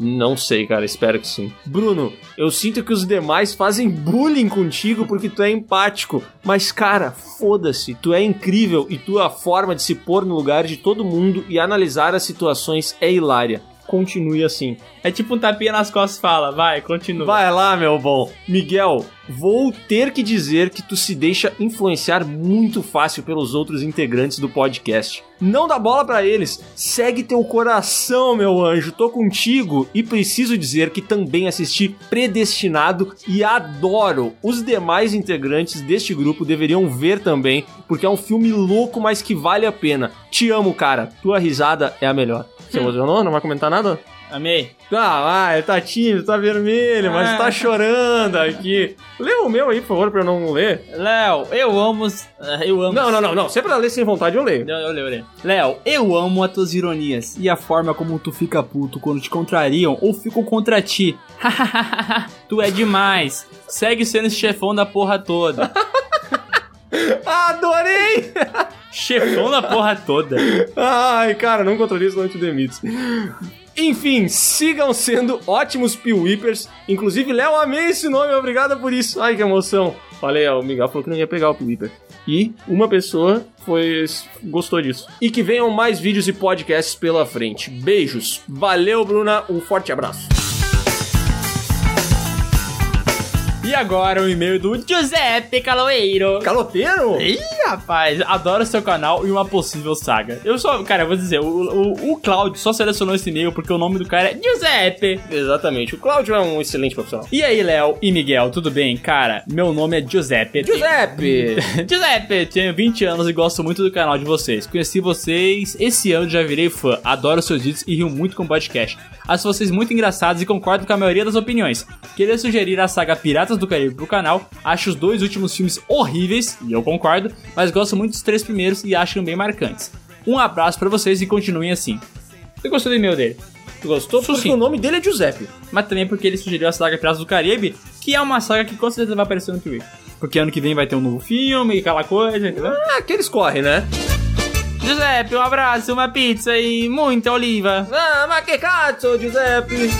Não sei, cara, espero que sim. Bruno, eu sinto que os demais fazem bullying contigo porque tu é empático. Mas, cara, foda-se, tu é incrível e tua forma de se pôr no lugar de todo mundo e analisar as situações é hilária. Continue assim. É tipo um tapinha nas costas fala, vai, continua. Vai lá, meu bom. Miguel, vou ter que dizer que tu se deixa influenciar muito fácil pelos outros integrantes do podcast. Não dá bola pra eles. Segue teu coração, meu anjo. Tô contigo e preciso dizer que também assisti Predestinado e adoro. Os demais integrantes deste grupo deveriam ver também, porque é um filme louco, mas que vale a pena. Te amo, cara. Tua risada é a melhor. Você emocionou? Não vai comentar nada? Amei. Tá, vai, tá tímido, tá vermelho, mas Ah. tá chorando aqui. Lê o meu aí, por favor, pra eu não ler. Léo, eu amo. Eu amo. Não, não, não, não. Se é pra ler sem vontade, eu leio. Eu, eu leio, eu leio. Léo, eu amo as tuas ironias e a forma como tu fica puto quando te contrariam ou ficam contra ti. tu é demais. Segue sendo esse chefão da porra toda. Adorei! chefão da porra toda. Ai, cara, não contraria isso, não te demites. Enfim, sigam sendo ótimos Piwipers. Inclusive, Léo, amei esse nome, obrigado por isso. Ai, que emoção. Falei, ó, o Miguel falou que não ia pegar o Piwipper. E uma pessoa foi gostou disso. E que venham mais vídeos e podcasts pela frente. Beijos. Valeu, Bruna. Um forte abraço. E agora o e-mail do Giuseppe Caloeiro. Caloteiro? Ih, rapaz, adoro seu canal e uma possível saga. Eu só, cara, eu vou dizer, o, o, o Claudio só selecionou esse e-mail porque o nome do cara é Giuseppe. Exatamente. O Cláudio é um excelente profissional. E aí, Léo e Miguel, tudo bem? Cara, meu nome é Giuseppe. Giuseppe! Giuseppe, tenho 20 anos e gosto muito do canal de vocês. Conheci vocês esse ano, já virei fã. Adoro seus vídeos e rio muito com o podcast. Acho vocês muito engraçados e concordo com a maioria das opiniões. Queria sugerir a saga Piratas do Caribe pro canal. Acho os dois últimos filmes horríveis, e eu concordo, mas gosto muito dos três primeiros e acho bem marcantes. Um abraço pra vocês e continuem assim. Eu gostei do e-mail dele. Tu gostou? Porque o nome dele é Giuseppe. Mas também porque ele sugeriu a saga Piratas do Caribe, que é uma saga que com certeza vai aparecer no Piuí. Porque ano que vem vai ter um novo filme e aquela coisa, entendeu? Ah, que eles correm, né? Giuseppe, um abraço, uma pizza e muita oliva. Ah, ma che cazzo, Giuseppe!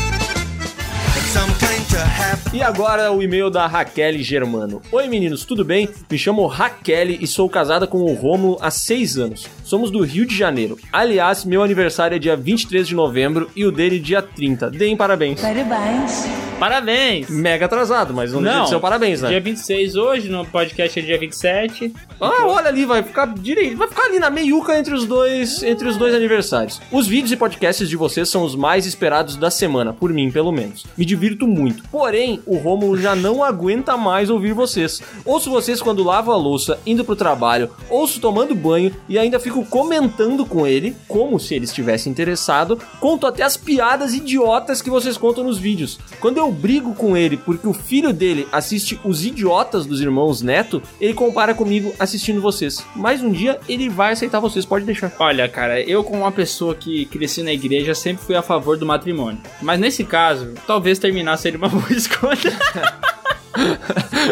E agora o e-mail da Raquel Germano. Oi meninos, tudo bem? Me chamo Raquel e sou casada com o Rômulo há 6 anos. Somos do Rio de Janeiro. Aliás, meu aniversário é dia 23 de novembro e o dele dia 30. Deem parabéns. Parabéns. Parabéns! Mega atrasado, mas não, deixa de ser o parabéns, né? Dia 26 hoje, no podcast é dia 27. Ah, olha ali, vai ficar direito, vai ficar ali na meiuca entre os dois, entre os dois aniversários. Os vídeos e podcasts de vocês são os mais esperados da semana, por mim, pelo menos. Me divirto muito. Porém, o Romulo já não aguenta mais ouvir vocês. Ouço vocês quando lavo a louça, indo pro trabalho, ouço tomando banho e ainda fico comentando com ele, como se ele estivesse interessado. Conto até as piadas idiotas que vocês contam nos vídeos. Quando eu brigo com ele porque o filho dele assiste os idiotas dos irmãos Neto, ele compara comigo assistindo vocês. Mas um dia ele vai aceitar vocês, pode deixar. Olha, cara, eu como uma pessoa que cresci na igreja sempre fui a favor do matrimônio. Mas nesse caso, talvez terminar seria uma boa escolha.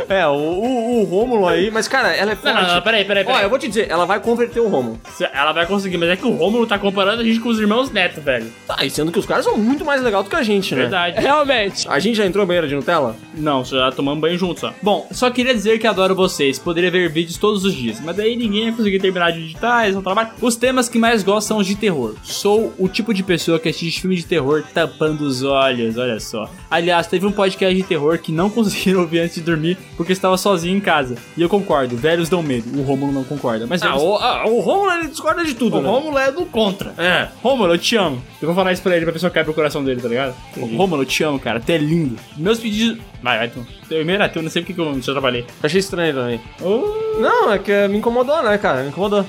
É, o, o, o Rômulo aí, mas cara, ela é Não, forte. não, não, peraí, peraí, Ó, peraí. eu vou te dizer, ela vai converter o Rômulo. Ela vai conseguir, mas é que o Rômulo tá comparando a gente com os irmãos Neto, velho. Tá, e sendo que os caras são muito mais legais do que a gente, né? Verdade. Realmente. A gente já entrou em banheira de Nutella? Não, já tomamos banho juntos, ó. Bom, só queria dizer que adoro vocês. Poderia ver vídeos todos os dias, mas daí ninguém ia conseguir terminar de digitar, eles vão trabalhar. Os temas que mais gosto são os de terror. Sou o tipo de pessoa que assiste filme de terror tampando os olhos, olha só. Aliás, teve um podcast de terror que não conseguiram vi antes de dormir porque estava sozinho em casa. E eu concordo, velhos dão medo. O Rômulo não concorda. Mas Ah, velhos- o, ah, o Romulo ele discorda de tudo, o né? Rômulo é do contra. É. Rômulo, eu te amo. Eu vou falar isso pra ele pra pessoa cair pro coração dele, tá ligado? Rômulo, eu te amo, cara. Tu é lindo. Meus pedidos. Vai, tu. E-mail era teu, não sei porque que eu já trabalhei. Achei estranho também. Oh. Não, é que me incomodou, né, cara? Me incomodou.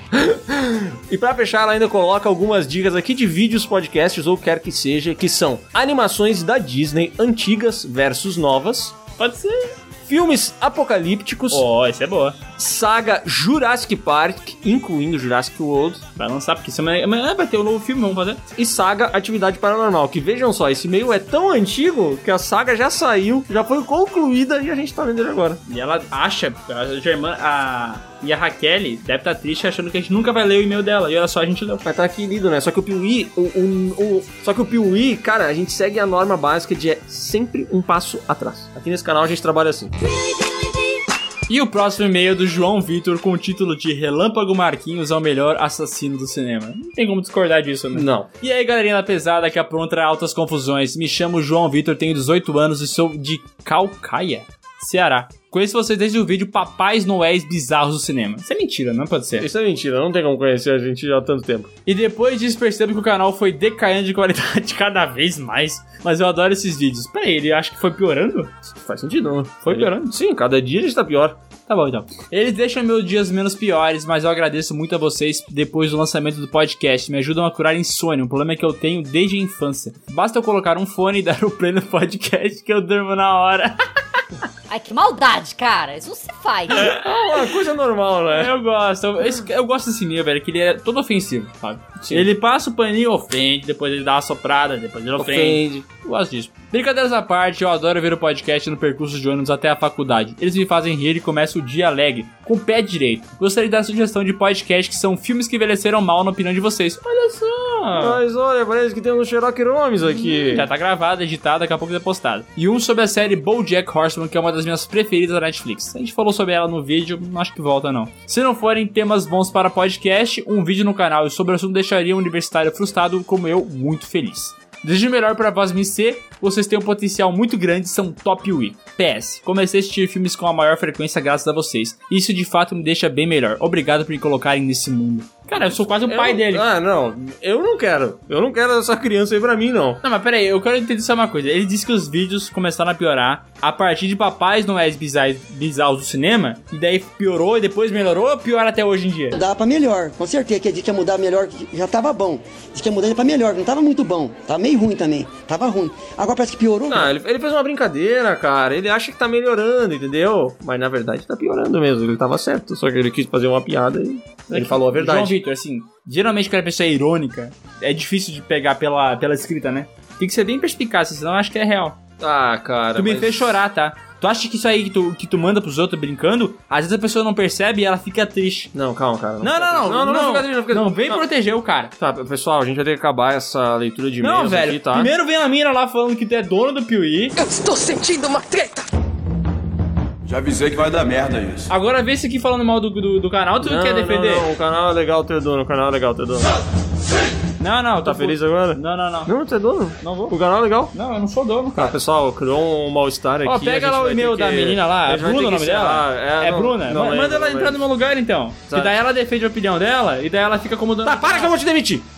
e pra fechar, ela ainda coloca algumas dicas aqui de vídeos, podcasts ou quer que seja, que são animações da Disney antigas versus novas, Pode ser. Filmes apocalípticos, Ó, isso é boa. saga Jurassic Park, incluindo Jurassic World, Vai lançar, porque semana amanhã vai ter um novo filme, vamos fazer. e saga Atividade Paranormal. Que vejam só, esse meio é tão antigo que a saga já saiu, já foi concluída e a gente tá vendo ele agora. E ela acha, a Germana, a. E a Raquel deve estar triste achando que a gente nunca vai ler o e-mail dela. E olha só, a gente leu. Vai estar aqui lido, né? Só que o Piuí, o, o, o- só que o Piuí, cara, a gente segue a norma básica de é sempre um passo atrás. Aqui nesse canal a gente trabalha assim. E o próximo e-mail é do João Vitor com o título de Relâmpago Marquinhos é o melhor assassino do cinema. Não tem como discordar disso, né? Não. E aí, galerinha da pesada que apronta altas confusões. Me chamo João Vitor, tenho 18 anos e sou de Calcaia, Ceará. Conheço vocês desde o vídeo Papais Noéis Bizarros do Cinema. Isso é mentira, não pode ser. Isso é mentira, não tem como conhecer a gente já há tanto tempo. E depois disso percebo que o canal foi decaindo de qualidade cada vez mais. Mas eu adoro esses vídeos. Peraí, ele acha que foi piorando? Faz sentido, não? Foi piorando? Sim, cada dia a gente tá pior. Tá bom, então. Eles deixam meus dias menos piores, mas eu agradeço muito a vocês depois do lançamento do podcast. Me ajudam a curar insônia, um problema que eu tenho desde a infância. Basta eu colocar um fone e dar o play no podcast que eu durmo na hora. Ai, que maldade, cara. Isso não se faz. É uma coisa normal, né? Eu gosto. Eu, esse- eu gosto desse e-mail, velho, que ele é todo ofensivo, sabe? Ele passa o paninho, ofende, depois ele dá uma soprada, depois ele ofende. Ofende. Gosto disso. Brincadeiras à parte, eu adoro ver o podcast no percurso de ônibus até a faculdade. Eles me fazem rir e começo o dia alegre, com o pé direito. Gostaria de dar sugestão de podcast que são filmes que envelheceram mal na opinião de vocês. Olha só! Mas olha, parece que temos um Sherlock Holmes aqui. Já tá gravado, editado, daqui a pouco vai ser postado. E um sobre a série BoJack Horseman, que é uma das minhas preferidas da Netflix. A gente falou sobre ela no vídeo, não acho que volta não. Se não forem temas bons para podcast, um vídeo no canal e sobre o assunto deixaria um universitário frustrado como eu muito feliz. Desejo o melhor para Vosmin C, vocês têm um potencial muito grande, são top UI. PS, comecei a assistir filmes com a maior frequência graças a vocês. Isso de fato me deixa bem melhor. Obrigado por me colocarem nesse mundo. Cara, eu sou quase o Eu- pai dele. Ah, não. Eu não quero. Eu não quero essa criança aí pra mim, não. Não, mas peraí, eu quero entender só uma coisa. Ele disse que os vídeos começaram a piorar a partir de Papais Noéis Bizarros, bizarros do cinema, e daí piorou e depois melhorou ou piora até hoje em dia? Dá pra melhor, com certeza. Que a gente ia mudar melhor, que já tava bom. Diz que ia mudar pra melhor, não tava muito bom. Tava meio ruim também. Tava ruim. Agora parece que piorou. Ah, ele, ele fez uma brincadeira, cara. Ele acha que tá melhorando, entendeu? Mas na verdade tá piorando mesmo. Ele tava certo. Só que ele quis fazer uma piada e ele falou a João Vitor, assim, geralmente quando a pessoa é irônica, é difícil de pegar pela, pela escrita, né? Tem que ser bem perspicaz, senão eu acho que é real. Ah, cara. tu me mas- fez chorar, tá? Tu acha que isso aí que tu, que tu manda pros outros brincando, às vezes a pessoa não percebe e ela fica triste. Não, calma, cara. Não, não, não, Não, não, não, fica triste, não fica Não, triste. vem Não. proteger o cara. Tá, pessoal, a gente vai ter que acabar essa leitura de Não, e-mails velho. aqui, tá? Primeiro vem a mina lá falando que tu é dono do Piuí. Eu estou sentindo uma treta. Já avisei que vai dar merda isso. Agora vê esse aqui falando mal do, do, do canal, tu Não, quer não, defender? Não, o canal é legal ter dono, o canal é legal ter dono. Não, não. Tá feliz agora? Não, não, não. Não, você é dono? Não vou. O canal é legal? Não, eu não sou dono, cara. pessoal, criou um mal-estar aqui. Ó, pega lá o e-mail da que- menina lá. É Bruna o nome dela? encerrar. É, não- Bruna. não Manda ela não entrar no meu lugar, então. Tá. Que daí ela defende a opinião dela e daí ela fica acomodando. Tá, para que eu vou te demitir!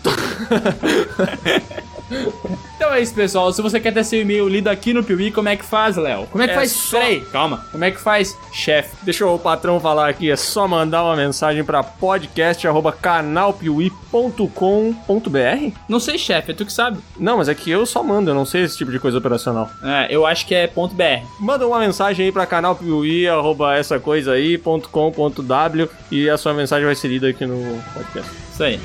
Então é isso, pessoal. Se você quer ter seu e-mail lido aqui no Piuí, como é que faz, Léo? Como é que É faz? só- Peraí, calma. Como é que faz, chefe? Deixa o patrão falar aqui, é só mandar uma mensagem pra podcast.canalpiuí.com.br Não sei, chefe, é tu que sabe. Não, mas é que eu só mando, eu não sei esse tipo de coisa operacional. É, eu acho que é ponto .br. Manda uma mensagem aí pra canalpiuí, arroba essa coisa aí, ponto com, ponto w, e a sua mensagem vai ser lida aqui no podcast. Isso aí.